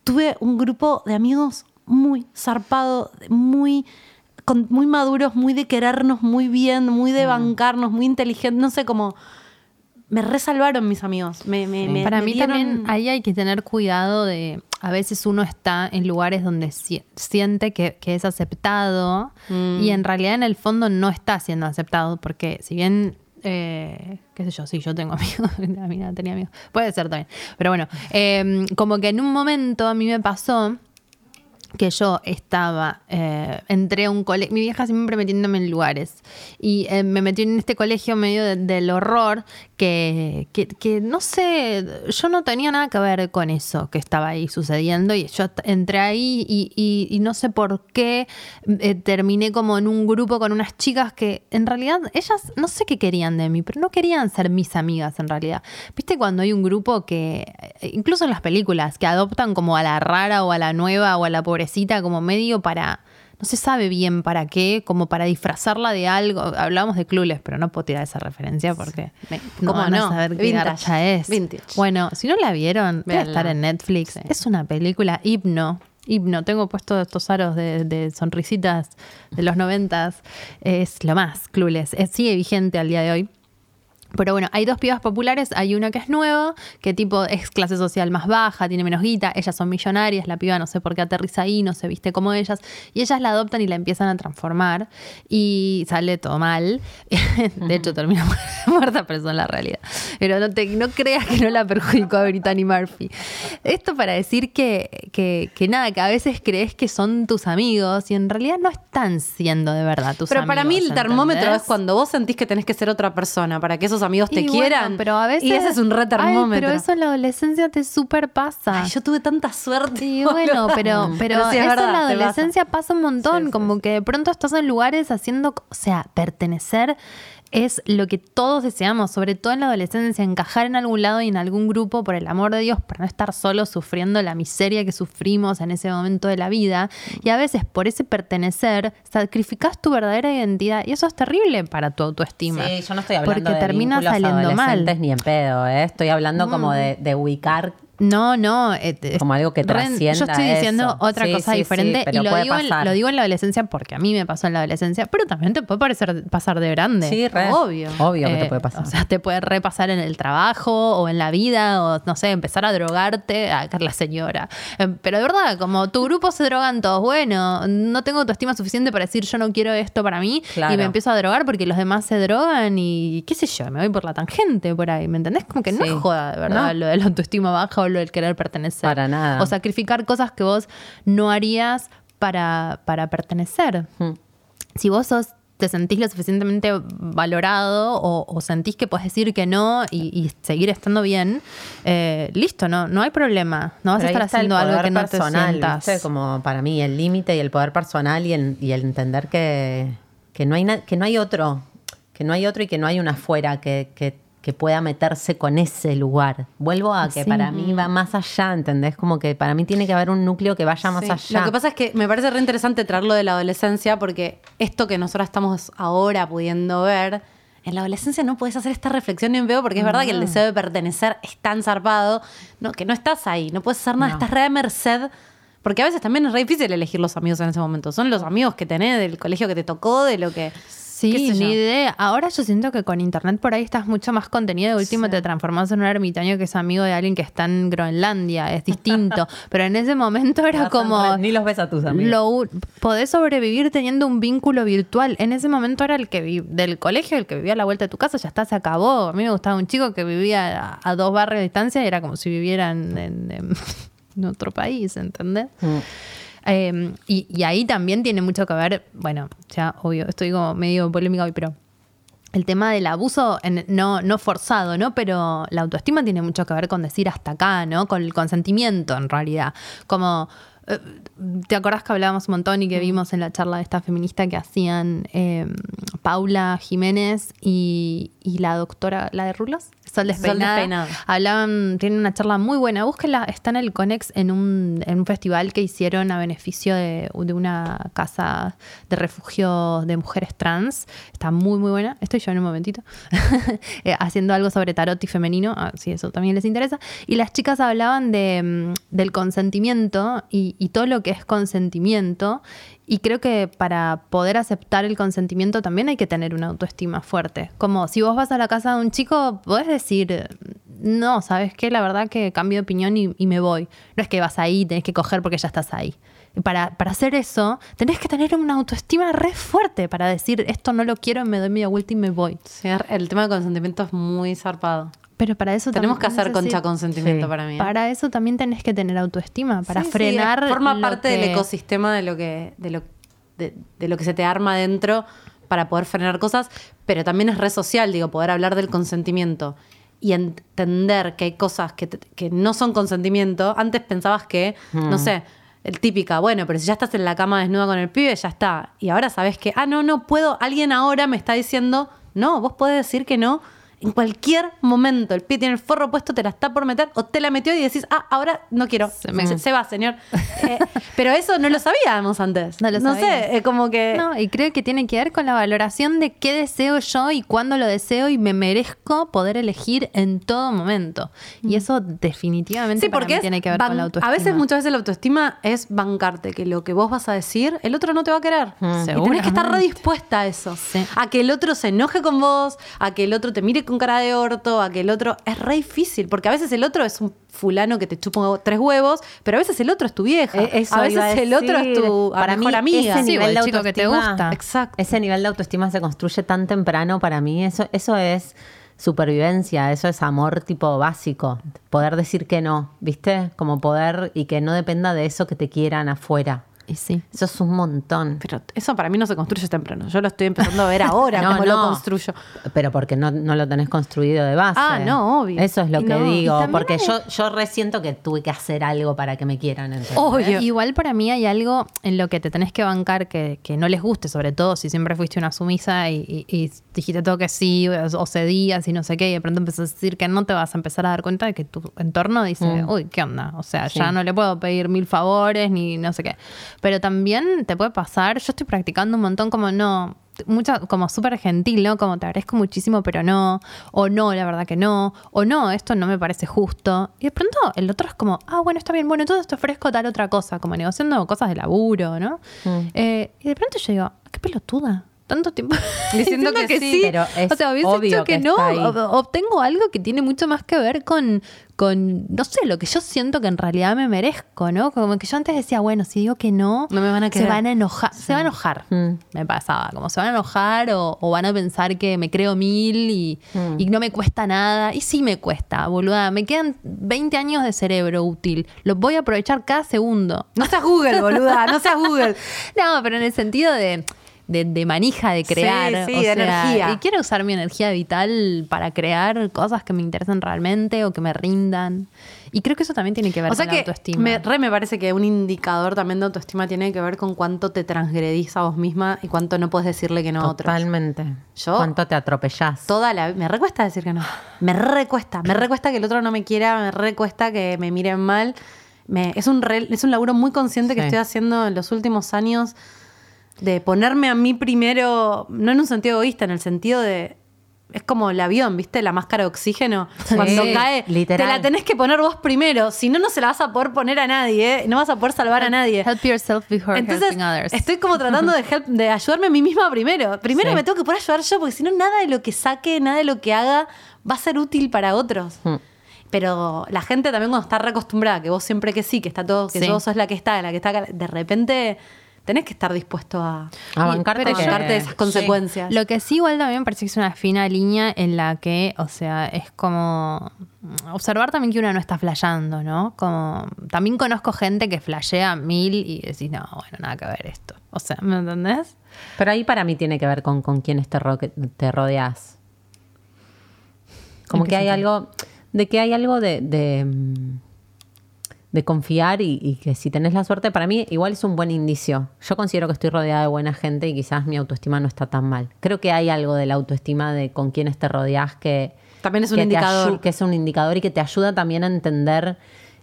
tuve un grupo de amigos muy zarpado, muy, con- muy maduros, muy de querernos muy bien, muy Mm. de bancarnos, muy inteligentes, no sé, como... Me resalvaron mis amigos. Me, me- me- Para me mí dieron- también ahí hay que tener cuidado de, a veces uno está en lugares donde si- siente que, que es aceptado Mm. y en realidad en el fondo no está siendo aceptado porque si bien... eh, qué sé yo, sí, yo tengo [LAUGHS] amigos, a mí no tenía amigos, puede ser también, pero bueno, eh, como que en un momento a mí me pasó que yo estaba, eh, entré a un colegio, mi vieja siempre metiéndome en lugares, y eh, me metí en este colegio medio de- del horror, que, que, que no sé, yo no tenía nada que ver con eso que estaba ahí sucediendo, y yo entré ahí y, y- no sé por qué eh, terminé como en un grupo con unas chicas que en realidad ellas no sé qué querían de mí, pero no querían ser mis amigas en realidad. ¿Viste cuando hay un grupo que, incluso en las películas, que adoptan como a la rara o a la nueva o a la pobrecita como medio para, no se sabe bien para qué, como para disfrazarla de algo? Hablábamos de Clueless, pero no puedo tirar esa referencia porque Me- no ¿cómo a no? saber qué garcha es. vintage. Bueno, si no la vieron, debe estar en Netflix. Sí. Es una película hipno. Hipno, tengo puesto estos aros de, de sonrisitas de los noventas. Es lo más, Clueless. Es- sigue vigente al día de hoy. Pero bueno, hay dos pibas populares, hay una que es nueva, que tipo es clase social más baja, tiene menos guita, ellas son millonarias, la piba no sé por qué aterriza ahí, no se viste como ellas, y ellas la adoptan y la empiezan a transformar y sale todo mal. [LAUGHS] De hecho, termina [LAUGHS] muerta, pero eso es la realidad. Pero no, te, no creas que no la perjudicó a Brittany Murphy. Esto para decir que, que, que nada, que a veces crees que son tus amigos y en realidad no están siendo de verdad tus Pero amigos. para mí el termómetro ¿entendés? es cuando vos sentís que tenés que ser otra persona para que esos amigos te Y bueno, quieran. pero a veces. y ese es un re Ay, termómetro. pero eso en la adolescencia te super pasa. Ay, yo tuve tanta suerte. Sí, bueno, [LAUGHS] pero, pero, sí, es eso verdad, en la pasa. adolescencia pasa. un montón, sí, como que de pronto estás en lugares haciendo, o sea, pertenecer es lo que todos deseamos, sobre todo en la adolescencia, encajar en algún lado y en algún grupo, por el amor de Dios, para no estar solos sufriendo la miseria que sufrimos en ese momento de la vida. Y a veces por ese pertenecer, sacrificas tu verdadera identidad y eso es terrible para tu autoestima. Sí, yo no estoy hablando porque de termina saliendo mal. ni en pedo, ¿eh? Estoy hablando como de, de ubicar No, no. eh, Como algo que trascienda Yo estoy diciendo eso. otra Sí, cosa sí, diferente sí, y lo digo, en, lo digo en la adolescencia porque a mí me pasó en la adolescencia, pero también te puede parecer pasar de grande. Sí, re. Obvio. Obvio que te Eh, puede pasar. O sea, te puede repasar en el trabajo o en la vida o, no sé, empezar a drogarte, a la señora. Eh, Pero de verdad, como tu grupo se drogan todos, bueno, no tengo autoestima suficiente para decir yo no quiero esto para mí Claro. y me empiezo a drogar porque los demás se drogan y qué sé yo, me voy por la tangente por ahí, ¿me entendés? Como que no es joda, de verdad, No. lo de la autoestima baja o lo del querer pertenecer. Para nada. O sacrificar cosas que vos no harías para, para pertenecer Hmm. si vos sos, te sentís lo suficientemente valorado o, o sentís que podés decir que no y, y seguir estando bien, eh, listo, no, no hay problema. No vas Pero a estar el haciendo algo que no te personal, sientas. ¿viste? Como para mí el límite y el poder personal y el, y el entender que, que, no hay na- que no hay otro, que no hay otro y que no hay una afuera que, que, que pueda meterse con ese lugar. Vuelvo a que Sí. para mí va más allá, ¿entendés? Como que para mí tiene que haber un núcleo que vaya más Sí. allá. Lo que pasa es que me parece re interesante traerlo de la adolescencia porque esto que nosotros estamos ahora pudiendo ver, en la adolescencia no puedes hacer esta reflexión ni en veo porque es verdad que el deseo de pertenecer es tan zarpado no, que no estás ahí, no puedes hacer nada, estás re a merced. Porque a veces también es re difícil elegir los amigos en ese momento. Son los amigos que tenés, del colegio que te tocó, de lo que. Sí, sé ni idea. Ahora yo siento que con internet por ahí estás mucho más contenido. De último Sí. te transformás en un ermitaño que es amigo de alguien que está en Groenlandia. Es distinto. [LAUGHS] Pero en ese momento era como. Ni los ves a tus amigos. Lo, podés sobrevivir teniendo un vínculo virtual. En ese momento era el que vi- del colegio, el que vivía a la vuelta de tu casa, ya está, se acabó. A mí me gustaba un chico que vivía a, a dos barrios de distancia y era como si viviera en, en- en- en [LAUGHS] otro país, ¿entendés? Mm. Eh, y, y ahí también tiene mucho que ver, bueno, ya obvio, estoy como medio polémica hoy, pero el tema del abuso, en- no, no forzado, ¿no? Pero la autoestima tiene mucho que ver con decir hasta acá, ¿no? Con el consentimiento, en realidad. Como, eh, ¿te acordás que hablábamos un montón y que vimos en la charla de esta feminista que hacían eh, Paula Jiménez y, y la doctora, la de Rulos? Sol Despeinada. Despeinada. Hablaban, tienen una charla muy buena. Búsquenla, está en el Conex en un, en un festival que hicieron a beneficio de, de una casa de refugio de mujeres trans. Está muy, muy buena. Estoy yo en un momentito. [LAUGHS] Eh, haciendo algo sobre tarot y femenino, ah, si eso también les interesa. Y las chicas hablaban de, mm, del consentimiento y, y todo lo que es consentimiento. Y creo que para poder aceptar el consentimiento también hay que tener una autoestima fuerte. Como si vos vas a la casa de un chico, podés decir, no, ¿sabes qué? La verdad que cambio de opinión y, y me voy. No es que vas ahí, tenés que coger porque ya estás ahí. Para, para hacer eso, tenés que tener una autoestima re fuerte para decir, esto no lo quiero, me doy media vuelta y me voy. El tema de consentimiento es muy zarpado. Pero para eso Tenemos que también hacer concha consentimiento Sí. para mí. ¿eh? Para eso también tenés que tener autoestima, para Sí, sí, frenar. forma parte del ecosistema de lo que de lo, de, de lo que se te arma dentro para poder frenar cosas, pero también es re social, digo, poder hablar del consentimiento y entender que hay cosas que, te- que no son consentimiento. Antes pensabas que, no sé, el típica, bueno, pero si ya estás en la cama desnuda con el pibe, ya está. Y ahora sabes que, ah, no, no puedo, alguien ahora me está diciendo, no, vos podés decir que no. En cualquier momento, el pie tiene el forro puesto, te la está por meter o te la metió y decís, ah, ahora no quiero. Se me- Se, se va, señor. Eh, [LAUGHS] pero eso no lo sabíamos antes. No lo sé, sabíamos. eh, como que. No, y creo que tiene que ver con la valoración de qué deseo yo y cuándo lo deseo y me merezco poder elegir en todo momento. Y eso definitivamente Sí, para porque mí es tiene que ver con la autoestima. A veces, muchas veces la autoestima es bancarte que lo que vos vas a decir, el otro no te va a querer. Y tenés que estar redispuesta a eso. Sí. A que el otro se enoje con vos, a que el otro te mire con cara de orto, a que el otro. Es re difícil, porque a veces el otro es un fulano que te chupa tres huevos, pero a veces el otro es tu vieja. Eh, eso a veces a el otro es tu Para mejor mí, amiga. ese nivel de chico que te autoestima- gusta. Exacto. Ese nivel de autoestima se construye tan temprano para mí. Eso, eso es supervivencia, eso es amor tipo básico. Poder decir que no, ¿viste? Como poder y que no dependa de eso que te quieran afuera. Y sí. Eso es un montón. Pero eso para mí no se construye temprano. Yo lo estoy empezando a ver ahora, [LAUGHS] No, cómo no. lo construyo. Pero porque no, no lo tenés construido de base. Ah, no, obvio. Eso es lo que digo. Porque hay- yo, yo resiento que tuve que hacer algo para que me quieran. ¿entendés? Obvio. Igual para mí hay algo en lo que te tenés que bancar que, que no les guste, sobre todo si siempre fuiste una sumisa y, y- y dijiste todo que sí o, cedías y no sé qué, y de pronto empezás a decir que no te vas a empezar a dar cuenta de que tu entorno dice, uy, ¿qué onda? O sea, ya no le puedo pedir mil favores ni no sé qué. Pero también te puede pasar, yo estoy practicando un montón como no, mucha, como súper gentil, ¿no? Como te agradezco muchísimo, pero no, o no, la verdad que no, o no, esto no me parece justo. Y de pronto el otro es como, ah, bueno, está bien, bueno, entonces te ofrezco tal otra cosa, como negociando cosas de laburo, ¿no? Eh, y de pronto yo digo, "Ah, qué pelotuda. Tanto tiempo [LAUGHS] Diciendo que sí, pero es o sea, hubiese dicho que, que no. Obtengo algo que tiene mucho más que ver con, con, no sé, lo que yo siento que en realidad me merezco, ¿no? Como que yo antes decía, bueno, si digo que no, No me van a se van a enojar. Se van a enojar, Mm. me pasaba. Como se van a enojar o, o van a pensar que me creo mil y, Mm. y no me cuesta nada. Y sí me cuesta, boluda. Me quedan 20 años de cerebro útil. Los voy a aprovechar cada segundo. No seas Google, boluda, no seas Google. [LAUGHS] No, pero en el sentido de, de, de manija, de crear. sí, o de sea, energía. Y quiero usar mi energía vital para crear cosas que me interesen realmente o que me rindan. Y creo que eso también tiene que ver O sea con la que autoestima. me, re me parece que un indicador también de autoestima tiene que ver con cuánto te transgredís a vos misma y cuánto no puedes decirle que no a otros. Totalmente. Yo- ¿Cuánto te atropellás? Toda la me recuesta decir que no. Me recuesta, me recuesta que el otro no me quiera, me recuesta que me miren mal. Me, es un re- es un laburo muy consciente que estoy haciendo en los últimos años de ponerme a mí primero, no en un sentido egoísta, en el sentido de es como el avión, ¿viste? La máscara de oxígeno. Cuando cae, literal. te la tenés que poner vos primero. Si no, no se la vas a poder poner a nadie, ¿eh? No vas a poder salvar a nadie. Help yourself before Entonces, helping others. estoy como tratando de, help- de ayudarme a mí misma primero. Primero Sí. me tengo que poder ayudar yo, porque si no, nada de lo que saque, nada de lo que haga va a ser útil para otros. Mm. Pero la gente también cuando está reacostumbrada, que vos siempre que sí, que está todo, que Sí. vos sos la que está, la que está acá, de repente tenés que estar dispuesto a, A bancarte, bancarte esas consecuencias. Lo que sí igual también me parece que es una fina línea en la que, o sea, es como observar también que uno no está flasheando, ¿no? Como también conozco gente que flashea mil y decís, no, bueno, nada que ver esto. O sea, ¿me entendés? Pero ahí para mí tiene que ver con, con quiénes te, ro- te rodeas. Como ¿En que hay sentido? algo, de que hay algo de, de, de confiar y, y que si tenés la suerte, para mí igual es un buen indicio. Yo considero que estoy rodeada de buena gente y quizás mi autoestima no está tan mal. Creo que hay algo de la autoestima de con quiénes te rodeas que... También es un indicador. que es un indicador y que te ayuda también a entender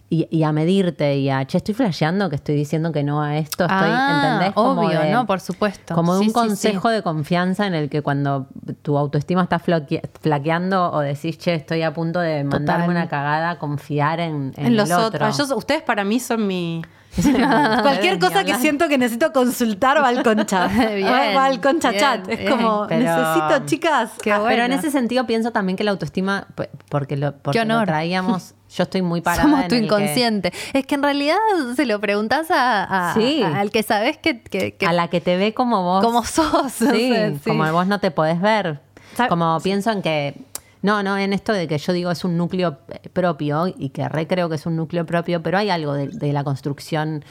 y, y a medirte y a, che, estoy flasheando que estoy diciendo que no a esto, estoy, Ah, ¿entendés? Como obvio, de- no, por supuesto. Como de Sí, un sí, consejo sí. de confianza en el que cuando tu autoestima está flaqueando o decís, che, estoy a punto de mandarme una cagada, confiar en, en en los el otro. otros. Yo- ustedes para mí son mi. [LAUGHS] [LAUGHS] Cualquier cosa que siento que necesito consultar va al concha. [LAUGHS] Bien, va, al concha bien, chat. Es bien, como, pero- necesito, chicas. Ah, Pero en ese sentido pienso también que la autoestima, porque lo, porque lo traíamos, yo estoy muy parada Somos tu que- inconsciente. Es que en realidad se lo preguntas a, a- Sí. a- al que sabes que, que- que- a la que te ve como vos. como sos. o Sí, sea, sí. como vos no te podés ver. Como pienso en que, no, no, en esto de que yo digo es un núcleo eh, propio y que re creo que es un núcleo propio, pero hay algo de, de la construcción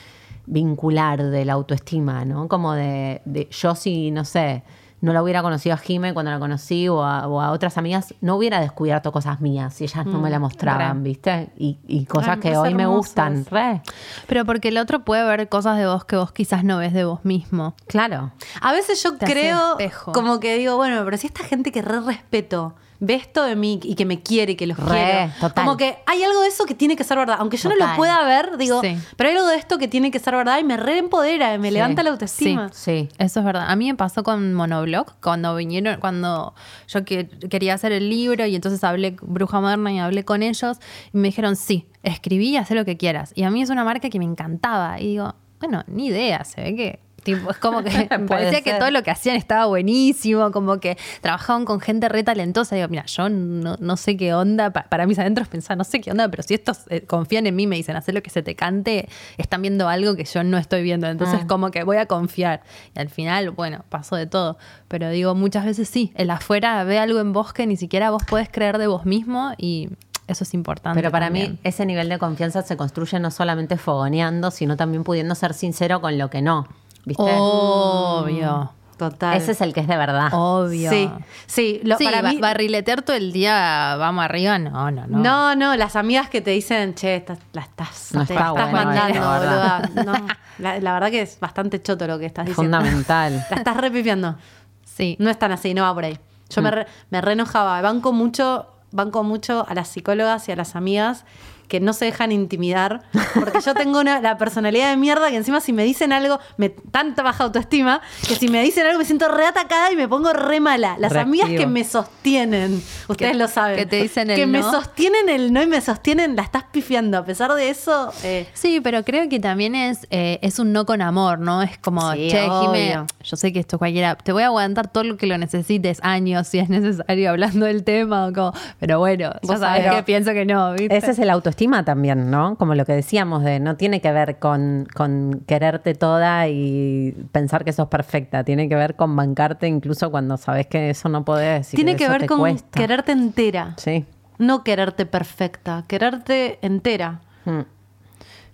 vincular de la autoestima, ¿no? Como de, de yo si, no sé, no la hubiera conocido a Jime cuando la conocí o a, o a otras amigas, no hubiera descubierto cosas mías si ellas no me la mostraban, ¿viste? Y, y cosas Ay, que hoy me gustan. Re, Pero porque el otro puede ver cosas de vos que vos quizás no ves de vos mismo. claro. A veces yo Te creo, espejo. como que digo, bueno, pero si esta gente que re respeto ve esto de mí y que me quiere y que los Re, quiero, total. como que hay algo de eso que tiene que ser verdad. Aunque yo no lo pueda ver, digo, Sí. pero hay algo de esto que tiene que ser verdad y me reempodera, me Sí. levanta la autoestima. Sí. Eso es verdad. A mí me pasó con Monoblog, cuando vinieron, cuando yo que- quería hacer el libro y entonces hablé Bruja Moderna y hablé con ellos y me dijeron, sí, escribí y haz lo que quieras. Y a mí es una marca que me encantaba. Y digo, bueno, ni idea, se ve que... tipo, es como que [LAUGHS] [LAUGHS] parecía que todo lo que hacían estaba buenísimo, como que trabajaban con gente re talentosa. Digo, mira, yo no, no sé qué onda, pa- para mis adentros pensaba, no sé qué onda, pero si estos eh, confían en mí, me dicen, haz lo que se te cante, están viendo algo que yo no estoy viendo. Entonces, como que voy a confiar. Y al final, bueno, pasó de todo. Pero digo, muchas veces sí, el afuera ve algo en vos que ni siquiera vos podés creer de vos mismo y eso es importante. Pero para también. mí ese nivel de confianza se construye no solamente fogoneando, sino también pudiendo ser sincero con lo que no. ¿Viste? Obvio. Total. Ese es el que es de verdad. Obvio. Sí, sí. Lo, sí, para ba- mí, barriletear todo el día, vamos arriba, no, no, no. no. no, las amigas que te dicen, che, estás- la estás, No te está estás bueno, mandando, la verdad. boluda. No, la, la verdad que es bastante choto lo que estás Es diciendo. fundamental. [LAUGHS] La estás repifiando. Sí. No es tan así, no va por ahí. Yo me, re, me re enojaba. Banco mucho, banco mucho a las psicólogas y a las amigas que no se dejan intimidar. Porque yo tengo una, la personalidad de mierda que encima si me dicen algo, me tanta baja autoestima, que si me dicen algo me siento re atacada y me pongo re mala. Las amigas que me sostienen, ustedes Que- lo saben. que te dicen el Que me sostienen el no y me sostienen, la estás pifiando. A pesar de eso, eh, Sí, pero creo que también es, eh, es un no con amor, ¿no? Es como, Sí, che, obvio. Jime, yo sé que esto cualquiera, te voy a aguantar todo lo que lo necesites, años, si es necesario, hablando del tema, o como, pero bueno, ya Vos sabes sabés. que pienso que no, ¿viste? Ese es el autoestima también, ¿no? Como lo que decíamos de no tiene que ver con, con quererte toda y pensar que sos perfecta, tiene que ver con bancarte incluso cuando sabes que eso no podés. y tiene que eso ver te con cuesta. quererte entera. Sí. No quererte perfecta, quererte entera. Mm.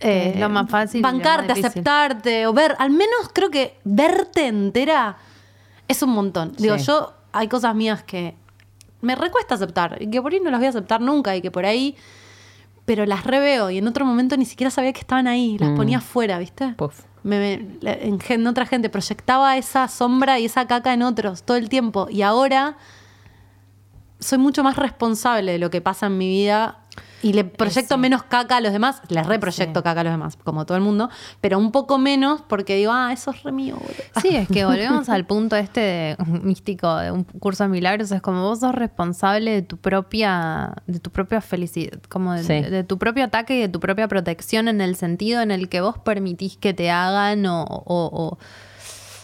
Es lo más fácil más Bancarte, aceptarte, o ver, al menos creo que verte entera es un montón. Digo, Sí. yo hay cosas mías que me recuesta aceptar y que por ahí no las voy a aceptar nunca y que por ahí, pero las reveo y en otro momento ni siquiera sabía que estaban ahí, las Mm. ponía afuera, ¿viste? Puf. Me, me- en otra gente proyectaba esa sombra y esa caca en otros todo el tiempo y ahora soy mucho más responsable de lo que pasa en mi vida y le proyecto menos caca a los demás, les reproyecto caca a los demás, como todo el mundo, pero un poco menos porque digo, ah, eso es re mío. Sí, es que [LAUGHS] volvemos al punto este de- místico de un curso de milagros. Es como vos sos responsable de tu propia, de tu propia felicidad, como de, Sí. de tu propio ataque y de tu propia protección en el sentido en el que vos permitís que te hagan o, o- o-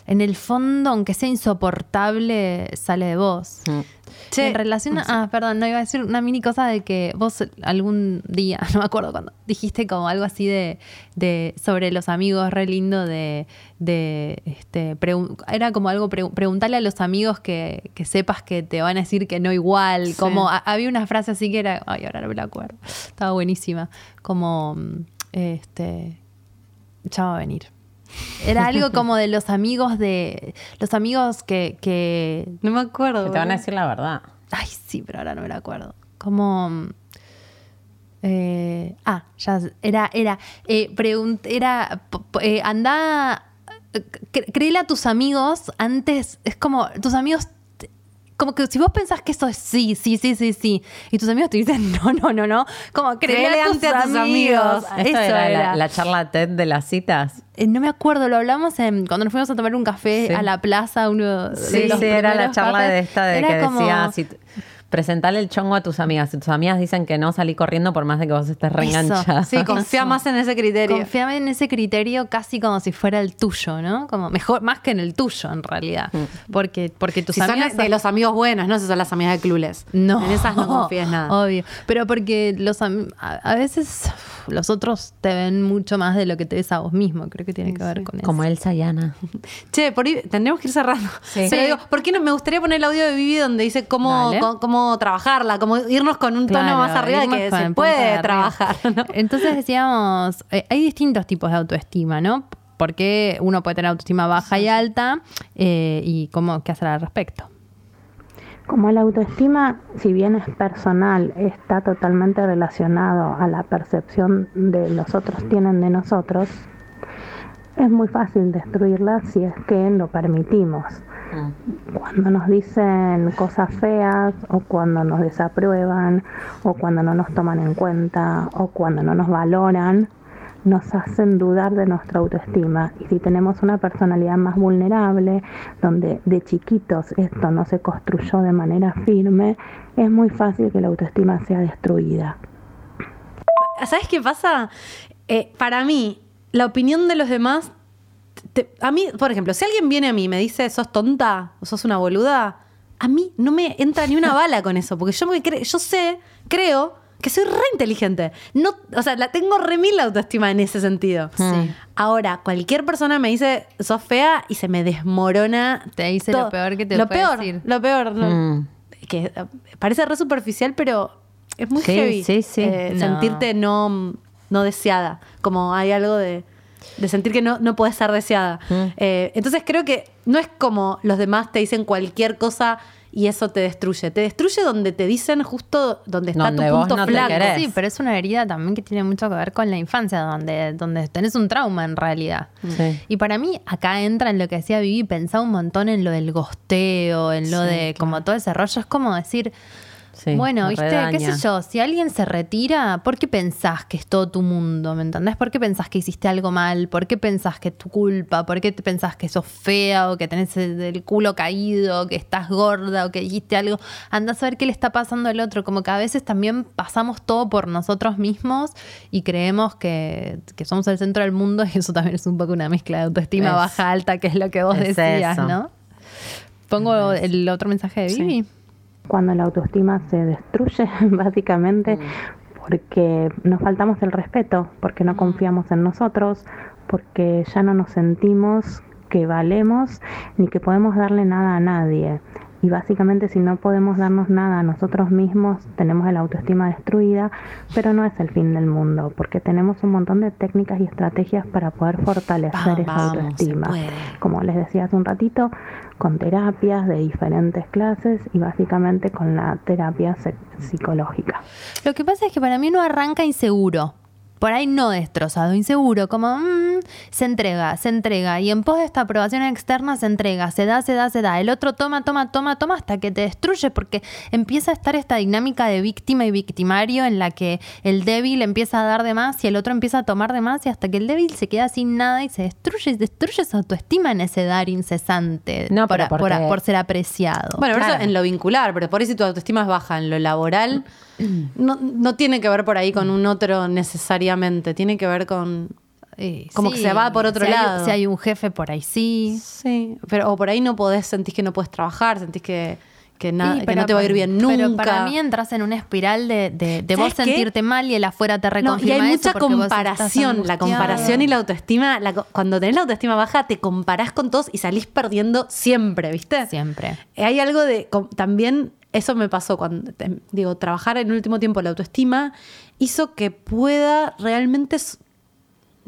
en el fondo, aunque sea insoportable, sale de vos. Che, en relación a, ah, perdón, no iba a decir una mini cosa de que vos algún día, [LAUGHS] no me acuerdo cuándo, dijiste como algo así de, de sobre los amigos, re lindo de, de este, era como algo, pre- preguntarle a los amigos que, que sepas que te van a decir que no igual, como a- había una frase así que era, ay, ahora no me la acuerdo, estaba buenísima, como, mm, este, ya va a venir. Era algo como de los amigos de, los amigos que, que No me acuerdo. Que te van a decir la verdad. Ay, sí, pero ahora no me la acuerdo. Como. eh, ah, ya era, era, eh, era, eh, anda, eh, créele a tus amigos antes, es como, tus amigos, como que si vos pensás que eso es sí, sí, sí, sí, sí, y tus amigos te dicen [LAUGHS] no, no, no, no, como créele a tus, a tus amigos. amigos. Eso era, era. La, la charla TED de las citas. Eh, no me acuerdo, lo hablamos en, cuando nos fuimos a tomar un café Sí. a la plaza, uno de Sí, los sí, era la charla cafés. de esta de Era que como- decía, si presentale el chongo a tus amigas. Si tus amigas dicen que no, salí corriendo por más de que vos estés reenganchada. Sí, confía Eso. más en ese criterio. Confiame en ese criterio casi como si fuera el tuyo, ¿no? Como mejor, más que en el tuyo, en realidad. Porque, porque tus si son amigas. de los amigos buenos, no si son las amigas de Clules. No. En esas no confíes nada. [LAUGHS] Obvio. Pero porque los a, a veces los otros te ven mucho más de lo que te ves a vos mismo. Creo que tiene que ver con eso. Como Elsa y Ana. [LAUGHS] Che, por ahí tendremos que ir cerrando. Sí. Pero Sí. digo, ¿por qué no? Me gustaría poner el audio de Vivi donde dice cómo, cómo, cómo trabajarla, como irnos con un tono Claro, más arriba de que se puede trabajar. ¿no? Entonces decíamos, eh, hay distintos tipos de autoestima, ¿no? Porque uno puede tener autoestima baja y alta eh, y cómo qué hacer al respecto. Como la autoestima, si bien es personal, está totalmente relacionado a la percepción de los otros tienen de nosotros, es muy fácil destruirla si es que lo permitimos. Cuando nos dicen cosas feas o cuando nos desaprueban o cuando no nos toman en cuenta o cuando no nos valoran, nos hacen dudar de nuestra autoestima. Y si tenemos una personalidad más vulnerable, donde de chiquitos esto no se construyó de manera firme, es muy fácil que la autoestima sea destruida. ¿Sabes qué pasa? Eh, para mí, la opinión de los demás. a mí, por ejemplo, si alguien viene a mí y me dice, sos tonta o sos una boluda, a mí no me entra ni una bala con eso, porque yo, me cre- yo sé, creo que soy re inteligente. No, o sea, la tengo re mil la autoestima en ese sentido. Sí. Ahora, cualquier persona me dice, sos fea y se me desmorona. Te dice lo peor que te Lo puede peor, decir. lo peor. lo- Mm. que eh, parece re superficial, pero es muy Sí, heavy. sí, sí. eh, No. Sentirte no, no deseada. Como hay algo de, de sentir que no, no puedes ser deseada. Mm. Eh, entonces creo que no es como los demás te dicen cualquier cosa y eso te destruye. Te destruye donde te dicen justo donde está Donde tu vos punto no flaco. Sí, pero es una herida también que tiene mucho que ver con la infancia, donde, donde tenés un trauma en realidad. Sí. Y para mí acá entra en lo que decía Vivi, pensaba un montón en lo del gosteo, en lo Sí, de como todo ese rollo. Es como decir, Sí, bueno, viste, redaña. qué sé yo, si alguien se retira, ¿por qué pensás que es todo tu mundo? ¿Me entendés? ¿Por qué pensás que hiciste algo mal? ¿Por qué pensás que es tu culpa? ¿Por qué te pensás que sos fea o que tenés el culo caído, que estás gorda o que dijiste algo? Andás a ver qué le está pasando al otro. Como que a veces también pasamos todo por nosotros mismos y creemos que, que somos el centro del mundo y eso también es un poco una mezcla de autoestima Es- baja, alta, que es lo que vos decías, eso. ¿no? Pongo el otro mensaje de Vivi. Cuando la autoestima se destruye, [LAUGHS] básicamente, porque nos faltamos el respeto, porque no confiamos en nosotros, porque ya no nos sentimos que valemos ni que podemos darle nada a nadie. Y básicamente si no podemos darnos nada a nosotros mismos, tenemos la autoestima destruida, pero no es el fin del mundo, porque tenemos un montón de técnicas y estrategias para poder fortalecer esa Vamos, autoestima. Como les decía hace un ratito, con terapias de diferentes clases y básicamente con la terapia psicológica. Lo que pasa es que para mí no arranca inseguro. Por ahí no destrozado, inseguro, como, "Mm, se entrega, se entrega. Y en pos de esta aprobación externa se entrega, se da, se da, se da. El otro toma, toma, toma, toma hasta que te destruye porque empieza a estar esta dinámica de víctima y victimario en la que el débil empieza a dar de más y el otro empieza a tomar de más y hasta que el débil se queda sin nada y se destruye y destruye su autoestima en ese dar incesante No, por, ser apreciado. Bueno, eso en lo vincular, pero por ahí si tu autoestima es baja en lo laboral, no, no tiene que ver por ahí con un otro necesariamente, tiene que ver con... Eh, como que se va por otro si hay- lado. si hay un jefe por ahí sí. Sí, pero o por ahí no podés, sentís que no puedes trabajar, sentís que, que, Sí, que no te va a ir bien nunca. Pero para mí entras en una espiral de, de, de vos sentirte mal y el afuera te No, y reconfirma hay mucha comparación. La comparación y la autoestima, la cuando tenés la autoestima baja, te comparás con todos y salís perdiendo siempre, ¿viste? Siempre. Hay algo de. También, eso me pasó cuando. te- Digo, trabajar en el último tiempo la autoestima hizo que pueda realmente.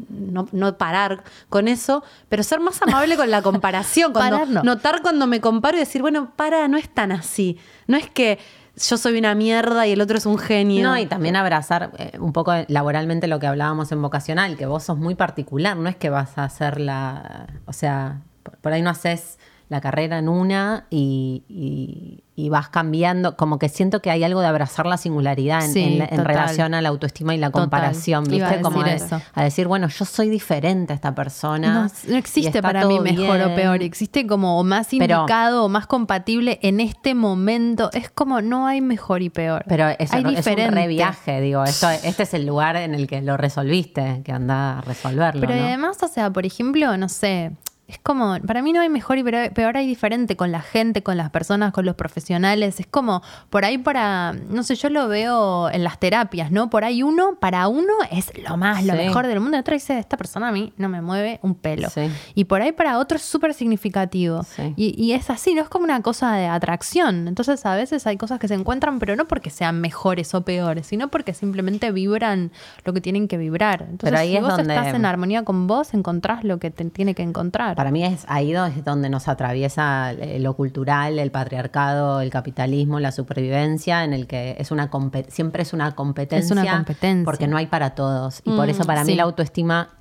No, no parar con eso, pero ser más amable con la comparación. [LAUGHS] Cuando, Parar no. Notar cuando me comparo y decir, bueno, para, no es tan así. No es que yo soy una mierda y el otro es un genio. No, y también abrazar eh, un poco laboralmente lo que hablábamos en vocacional, que vos sos muy particular, no es que vas a hacer la, o sea, por ahí no haces la carrera en una y, y- y vas cambiando, como que siento que hay algo de abrazar la singularidad en, Sí, en la- en total. relación a la autoestima y la Total. comparación, Iba a ¿viste? Como eso. a decir, bueno, yo soy diferente a esta persona. No, existe para mí mejor o peor. Existe como más Pero- indicado o más compatible en este momento. Es como no hay mejor y peor. Pero eso hay no- es un diferente. re viaje, digo, esto, este es el lugar en el que lo resolviste, que anda a resolverlo. Pero ¿no? además, o sea, por ejemplo, no sé, es como, para mí no hay mejor y peor, peor hay diferente con la gente, con las personas, con los profesionales. Es como, por ahí para, no sé, yo lo veo en las terapias, ¿no? Por ahí uno, para uno es lo más, lo Sí. mejor del mundo. Y otro dice, esta persona a mí no me mueve un pelo. Sí. Y por ahí para otro es súper significativo. Sí. Y, y es así, no es como una cosa de atracción. Entonces a veces hay cosas que se encuentran, pero no porque sean mejores o peores, sino porque simplemente vibran lo que tienen que vibrar. Entonces Pero ahí si es vos donde- estás en armonía con vos, encontrás lo que te tiene que encontrar. Para mí es ahí es donde nos atraviesa eh, lo cultural, el patriarcado, el capitalismo, la supervivencia, en el que es una siempre es una competencia. Es una competencia. Porque no hay para todos. Y por Mm, eso para mí la autoestima,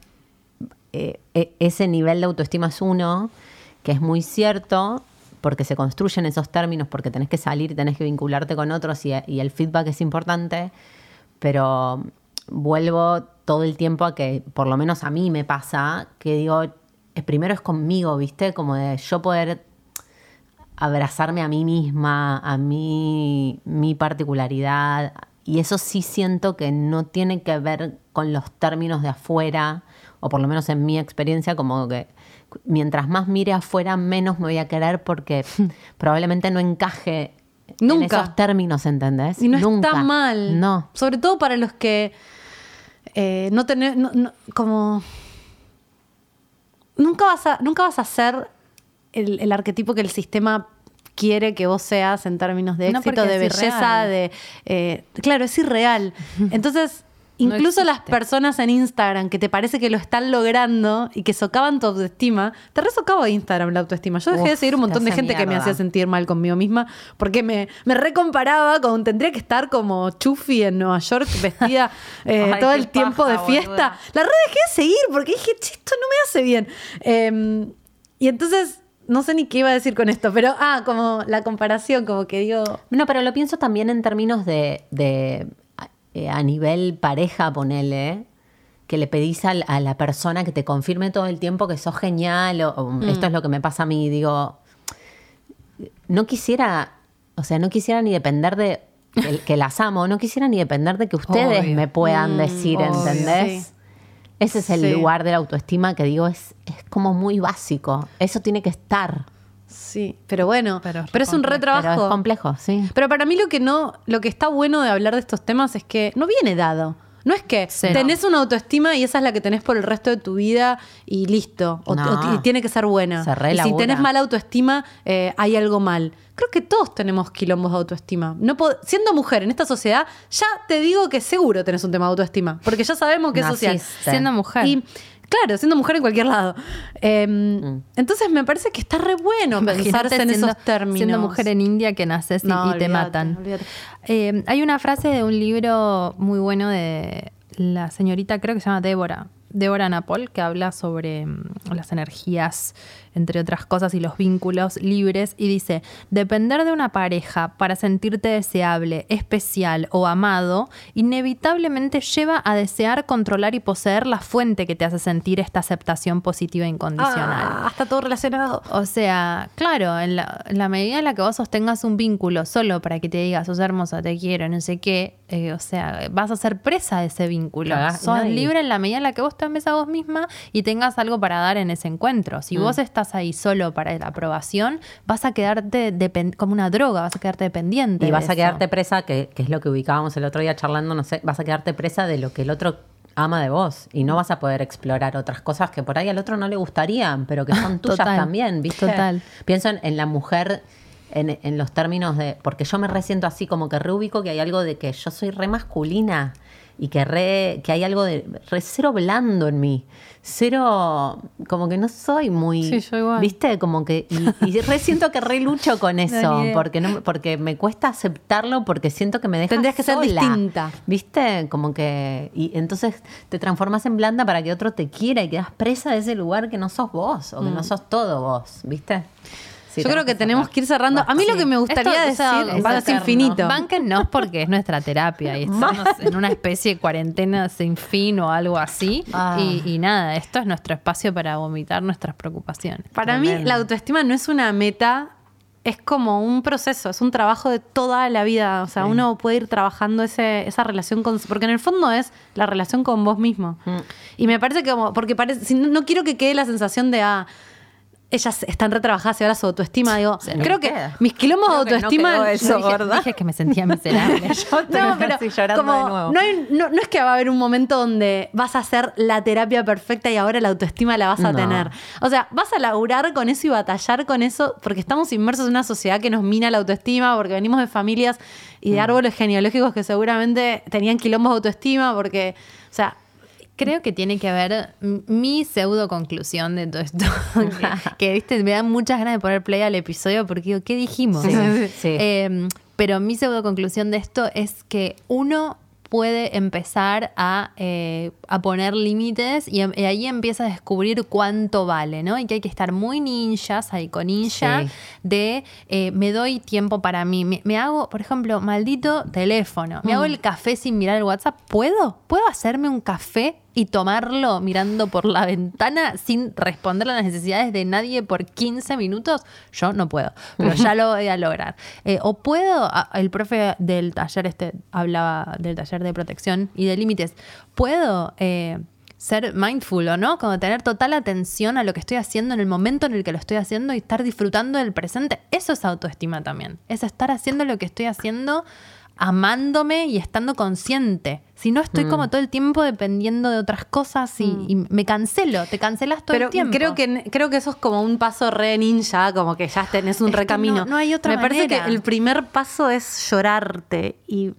eh, e- ese nivel de autoestima es uno, que es muy cierto, porque se construyen esos términos, porque tenés que salir, tenés que vincularte con otros y, y el feedback es importante, pero vuelvo todo el tiempo a que, por lo menos a mí me pasa, que digo, primero es conmigo, ¿viste? Como de yo poder abrazarme a mí misma, a mí, mi particularidad. Y eso sí siento que no tiene que ver con los términos de afuera, o por lo menos en mi experiencia, como que mientras más mire afuera, menos me voy a querer porque [LAUGHS] probablemente no encaje en Nunca. esos términos, ¿entendés? Y no Nunca. está mal. No. Sobre todo para los que eh, no tener, no- no- como nunca vas a, nunca vas a ser el, el arquetipo que el sistema quiere que vos seas en términos de éxito, de belleza, irreal. de eh, claro, es irreal. [LAUGHS] Entonces, No incluso las personas en Instagram que te parece que lo están logrando y que socavan tu autoestima, te resocaba Instagram la autoestima. Yo dejé de seguir un montón de gente que me hacía sentir mal conmigo misma porque me, me recomparaba con tendría que estar como Chufi en Nueva York vestida [LAUGHS] eh, Ay, todo el tiempo paja, de fiesta. boluda. La red dejé de seguir porque dije, "Che, esto no me hace bien. Eh, y entonces, no sé ni qué iba a decir con esto, pero, ah, como la comparación, como que digo, No, pero lo pienso también en términos de, de, eh, a nivel pareja, ponele, que le pedís a, la persona que te confirme todo el tiempo que sos genial, o, o esto es lo que me pasa a mí, digo, no quisiera, o sea, no quisiera ni depender de que, que las amo, no quisiera ni depender de que ustedes Obvio. me puedan Mm, decir, obvio, ¿entendés? sí. Ese es el Sí. lugar de la autoestima que digo, es, es como muy básico, eso tiene que estar, sí, pero bueno, pero, Pero es es un complejo. re trabajo. pero es complejo, sí. Pero para mí lo que no, lo que está bueno de hablar de estos temas es que no viene dado. No es que Cero. tenés una autoestima y esa es la que tenés por el resto de tu vida y listo. O, No. o- y tiene que ser buena. Se y si tenés mala autoestima, eh, hay algo mal. Creo que todos tenemos quilombos de autoestima. No siendo mujer en esta sociedad, ya te digo que seguro tenés un tema de autoestima. Porque ya sabemos que es social. Naciste. Siendo mujer. Y claro, siendo mujer en cualquier lado. Eh, Entonces me parece que está re bueno Imagínate pensarse en siendo- esos términos. Siendo mujer en India que naces y, No, y te matan. Eh, hay una frase de un libro muy bueno de la señorita, creo que se llama Débora, Deborah Napol, que habla sobre mm, las energías, entre otras cosas, y los vínculos libres, y dice, depender de una pareja para sentirte deseable, especial o amado, inevitablemente lleva a desear controlar y poseer la fuente que te hace sentir esta aceptación positiva e incondicional. Ah, está todo relacionado. O sea, claro, en la, en la medida en la que vos sostengas un vínculo solo para que te digas, sos hermosa, te quiero, no sé qué, eh, o sea, vas a ser presa de ese vínculo. Claro, sos no, libre en la medida en la que vos te ames a vos misma y tengas algo para dar en ese encuentro. Mm. Si vos estás ahí solo para la aprobación, vas a quedarte como una droga, vas a quedarte dependiente. Y de vas a eso. quedarte presa, que, que es lo que ubicábamos el otro día charlando, no sé, vas a quedarte presa de lo que el otro ama de vos y no vas a poder explorar otras cosas que por ahí al otro no le gustarían, pero que son [LAUGHS] tuyas Total, también, ¿viste? total. Pienso en, en la mujer en, en los términos de, porque yo me resiento así como que reubico que hay algo de que yo soy re masculina y que re, que hay algo de re cero blando en mí, cero, como que no soy muy, Sí, yo igual. ¿viste? Como que, y, y re siento que re lucho con [LAUGHS] eso, porque no, porque me cuesta aceptarlo porque siento que me deja Tendrías que ser sola, distinta. ¿Viste? Como que y entonces te transformas en blanda para que otro te quiera y quedas presa de ese lugar que no sos vos o que no sos todo vos, ¿viste? Sí, Yo creo que tenemos que ir cerrando. A mí lo que me gustaría Esto, o sea, decir es va a ser infinito. Bánquennos porque es nuestra terapia y estamos en una especie de cuarentena sin fin o algo así. Ah. Y, y nada, esto es nuestro espacio para vomitar nuestras preocupaciones. Para mí, la autoestima no es una meta, es como un proceso, es un trabajo de toda la vida. O sea, uno puede ir trabajando ese, esa relación con. Porque en el fondo es la relación con vos mismo. Mm. Y me parece que, como. Porque parece, si no, no quiero que quede la sensación de. Ah, ellas están retrabajadas y ahora su autoestima. Digo, Se creo que queda. mis quilombos de Creo que no autoestima. eso, dije, ¿verdad? dije que me sentía miserable. [LAUGHS] No, pero llorando como de nuevo. No, hay- no- no es que va a haber un momento donde vas a hacer la terapia perfecta y ahora la autoestima la vas a tener. O sea, vas a laburar con eso y batallar con eso porque estamos inmersos en una sociedad que nos mina la autoestima, porque venimos de familias y Mm. de árboles genealógicos que seguramente tenían quilombos de autoestima, porque, o sea, Creo que tiene que m- mi pseudo conclusión de todo esto. [LAUGHS] [LAUGHS] que, viste, me dan muchas ganas de poner play al episodio porque digo, ¿qué dijimos? Sí, [LAUGHS] sí. Eh, pero mi pseudo conclusión de esto es que uno puede empezar a, eh, a poner límites y, em- y ahí empieza a descubrir cuánto vale, ¿no? Y que hay que estar muy ninjas, ahí con ninja, Sí. de eh, me doy tiempo para mí. Me, me hago, por ejemplo, maldito teléfono. Me hago el café sin mirar el WhatsApp. ¿Puedo? ¿Puedo hacerme un café y tomarlo mirando por la ventana sin responder a las necesidades de nadie por 15 minutos? Yo no puedo, pero ya lo voy a lograr. Eh, o puedo, a- el profe del taller este hablaba del taller de protección y de límites. ¿Puedo... eh, ser mindful o no, como tener total atención a lo que estoy haciendo en el momento en el que lo estoy haciendo y estar disfrutando del presente. Eso es autoestima también. Es estar haciendo lo que estoy haciendo, amándome y estando consciente. Si no estoy como todo el tiempo dependiendo de otras cosas y, y me cancelo, te cancelas todo pero el tiempo. creo que creo que eso es como un paso re ninja, como que ya tenés un Es recamino. no- no hay otra Me parece manera. que el primer paso es llorarte y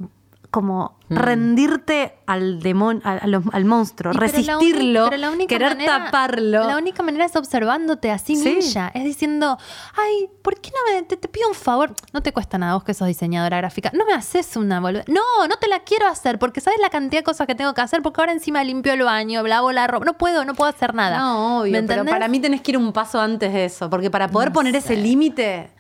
como Mm. rendirte al demonio, al, monstruo, Y pero la resistirlo, pero la querer manera- taparlo. La única manera es observándote así Sí. ninja. Es diciendo, ay, ¿por qué no me te, te pido un favor? No te cuesta nada vos que sos diseñadora gráfica. No me haces una. No, no te la quiero hacer porque sabes la cantidad de cosas que tengo que hacer porque ahora encima limpio el baño, lavo la ropa. No puedo, no puedo hacer nada. No, obvio, ¿Me pero para mí tenés que ir un paso antes de eso, porque para poder No poner sé. ese límite...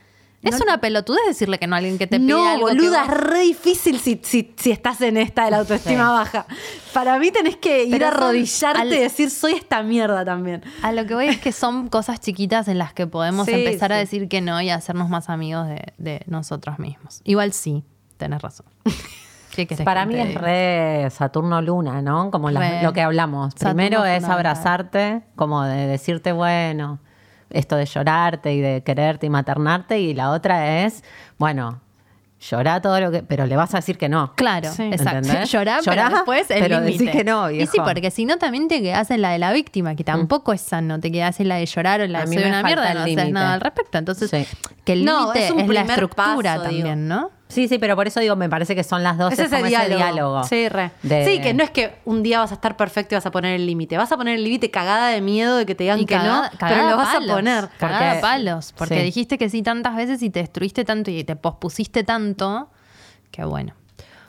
Es no- una pelotudez decirle que no a alguien que te pide no, algo que boluda, vos- es re difícil si, si, si estás en esta de la autoestima Sí. baja. Para mí tenés que ir a arrodillarte al- y decir, soy esta mierda también. A lo que voy es que son cosas chiquitas en las que podemos Sí, empezar a decir que no y a hacernos más amigos de, de nosotros mismos. Igual sí, tenés razón. [LAUGHS] ¿Qué querés Para mí es re Saturno-Luna, ¿no? Como la- lo que hablamos. Saturno Primero es abrazarte, como de decirte, bueno, esto de llorarte y de quererte y maternarte. Y la otra es, bueno, llorá todo lo que... Pero le vas a decir que no. Claro, Sí. exacto. Llorá, pero después el pero límite. decís que no, Y sí, porque si no también te quedás en la de la víctima, que tampoco es sano. Te quedás en la de llorar o en la de soy una mierda no haces nada al respecto. Entonces, Sí. que el No, límite es es, un la estructura paso, digo. también, ¿no? Sí, sí, pero por eso digo, me parece que son las dos. Es es ese como diálogo. ese diálogo. Sí, re. De- Sí, que no es que un día vas a estar perfecto y vas a poner el límite. Vas a poner el límite cagada de miedo de que te digan Y que cagada- no, cagada pero lo a vas palos, a poner. Cagada a Porque- palos. Porque sí. dijiste que sí tantas veces y te destruiste tanto y te pospusiste tanto. Que bueno.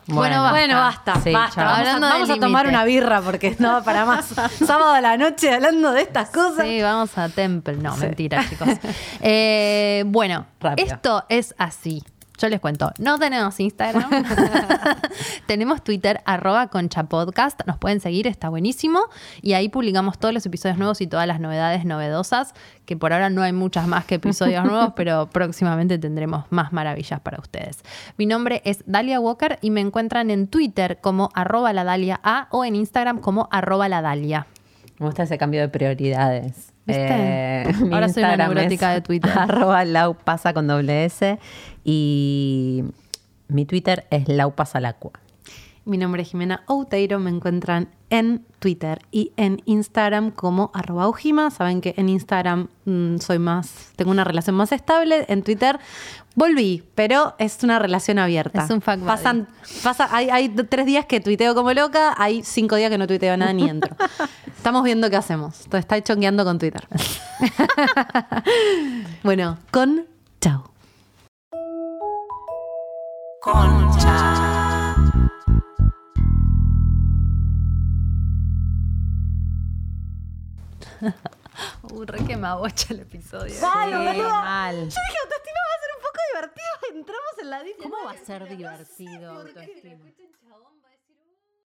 Bueno, basta. Bueno, basta, Sí, basta. Vamos, a, vamos a tomar una birra porque no para más. [LAUGHS] Sábado a la noche hablando de estas cosas. Sí, vamos a Temple. No, mentira, chicos. [LAUGHS] Eh, bueno, Rápido. esto es así. Yo les cuento, no tenemos Instagram, [LAUGHS] tenemos Twitter, arroba concha podcast, nos pueden seguir, está buenísimo, y ahí publicamos todos los episodios nuevos y todas las novedades novedosas, que por ahora no hay muchas más que episodios nuevos, [LAUGHS] pero próximamente tendremos más maravillas para ustedes. Mi nombre es Dalia Walker y me encuentran en Twitter como arroba la Dalia A o en Instagram como arroba la Dalia. Me gusta ese cambio de prioridades. [LAUGHS] Mi Ahora soy una neurótica de Twitter. Arroba laupasa con doble S. Y mi Twitter es laupasalacua. Mi nombre es Jimena Outeiro, me encuentran en Twitter y en Instagram como arroba Ujima. Saben que en Instagram mm, soy más, tengo una relación más estable. En Twitter volví, pero es una relación abierta. Es un buddy. Pasan, pasa, hay, hay tres días que tuiteo como loca, hay cinco días que no tuiteo nada ni entro. [LAUGHS] Estamos viendo qué hacemos. Entonces, Está chongueando con Twitter. [LAUGHS] [LAUGHS] bueno, con chao. Concha. [LAUGHS] Uh, re que me abocha el episodio. Sí, mal. Yo dije, autoestima va a ser un poco divertido. Entramos en la disco. ¿Cómo va a ser divertido autoestima?